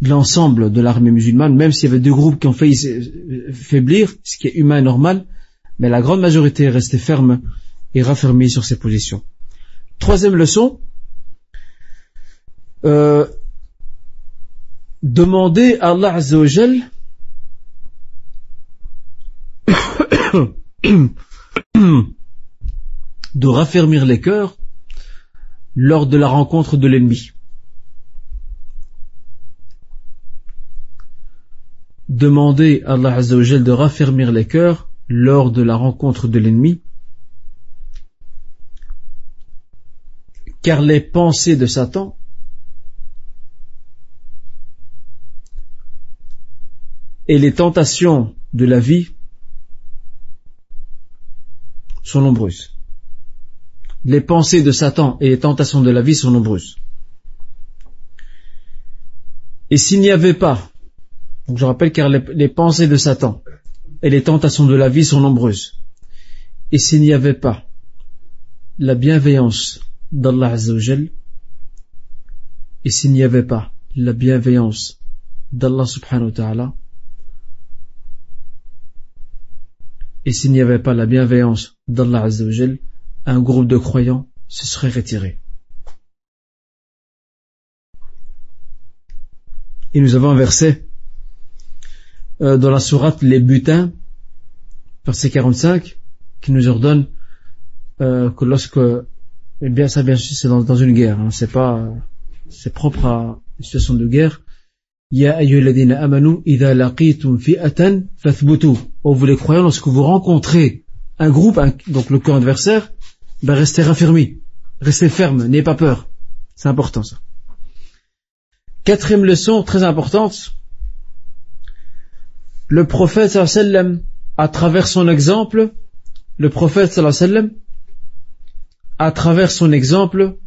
l'ensemble de l'armée musulmane, même s'il y avait deux groupes qui ont failli faiblir, ce qui est humain et normal, mais la grande majorité est restée ferme et raffermie sur ses positions. Troisième leçon, euh, demander à Allah Azzawajal de raffermir les cœurs lors de la rencontre de l'ennemi. Demander à Allah Azzawajal de raffermir les cœurs lors de la rencontre de l'ennemi, car les pensées de Satan et les tentations de la vie sont nombreuses. Les pensées de Satan et les tentations de la vie sont nombreuses. Et s'il n'y avait pas, je rappelle car les, pensées de Satan et les tentations de la vie sont nombreuses. Et s'il n'y avait pas la bienveillance d'Allah Azzawajal, et s'il n'y avait pas la bienveillance d'Allah subhanahu wa ta'ala, Et s'il n'y avait pas la bienveillance d'Allah Azzawajal, un groupe de croyants se serait retiré. Et nous avons un verset euh, dans la sourate Les Butins, verset 45, qui nous ordonne euh, que lorsque, eh bien ça bien sûr c'est dans, une guerre, hein, c'est pas, c'est propre à une situation de guerre, Ya amanu fi'atan. Oh, vous les croyants, lorsque vous rencontrez un groupe, donc le camp adversaire, ben restez raffermis, restez ferme, n'ayez pas peur. C'est important ça. Quatrième leçon très importante. Le prophète sallam, à travers son exemple, le prophète sallam, à travers son exemple,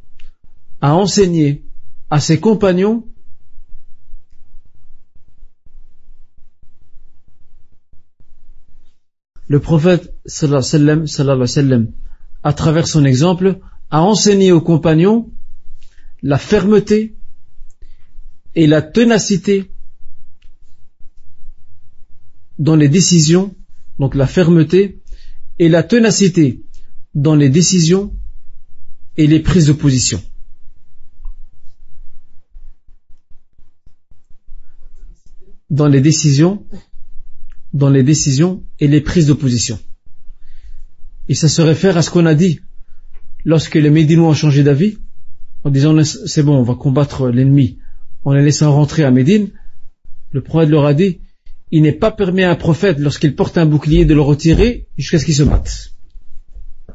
a enseigné à ses compagnons le prophète sallallahu alayhi wa sallam, à travers son exemple, a enseigné aux compagnons la fermeté et la ténacité dans les décisions, donc la fermeté et la ténacité dans les décisions et les prises de position. Dans les décisions dans les décisions et les prises de position. Et ça se réfère à ce qu'on a dit lorsque les Médinois ont changé d'avis, en disant c'est bon, on va combattre l'ennemi, en les laissant rentrer à Médine, le prophète leur a dit, il n'est pas permis à un prophète, lorsqu'il porte un bouclier, de le retirer jusqu'à ce qu'il se batte.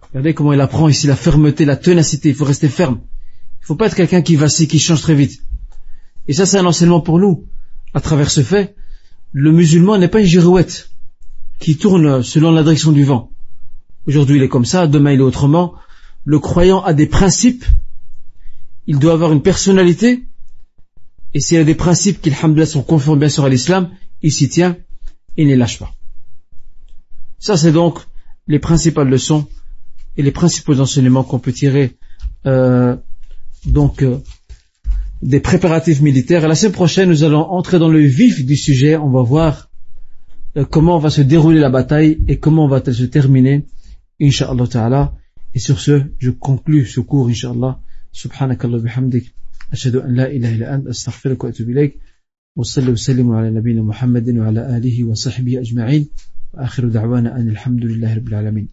Regardez comment il apprend ici la fermeté, la ténacité, il faut rester ferme. Il ne faut pas être quelqu'un qui vacille, qui change très vite. Et ça, c'est un enseignement pour nous, à travers ce fait, le musulman n'est pas une girouette qui tourne selon la direction du vent. Aujourd'hui il est comme ça, demain il est autrement. Le croyant a des principes, il doit avoir une personnalité, et s'il a des principes qui, sont conformes bien sûr à l'islam, il s'y tient et ne les lâche pas. Ça c'est donc les principales leçons et les principaux enseignements qu'on peut tirer euh, donc euh, des préparatifs militaires. Et la semaine prochaine, nous allons entrer dans le vif du sujet. On va voir euh, comment va se dérouler la bataille et comment va-t-elle se terminer, Inch'Allah ta'ala. Et sur ce, je conclus ce cours, Inch'Allah. Subhanakallah bihamdik. أشهد أن لا إله إلا أنت أستغفرك وأتوب إليك وصلي وسلم على نبينا محمد وعلى آله وصحبه أجمعين وآخر دعوانا أن الحمد لله رب العالمين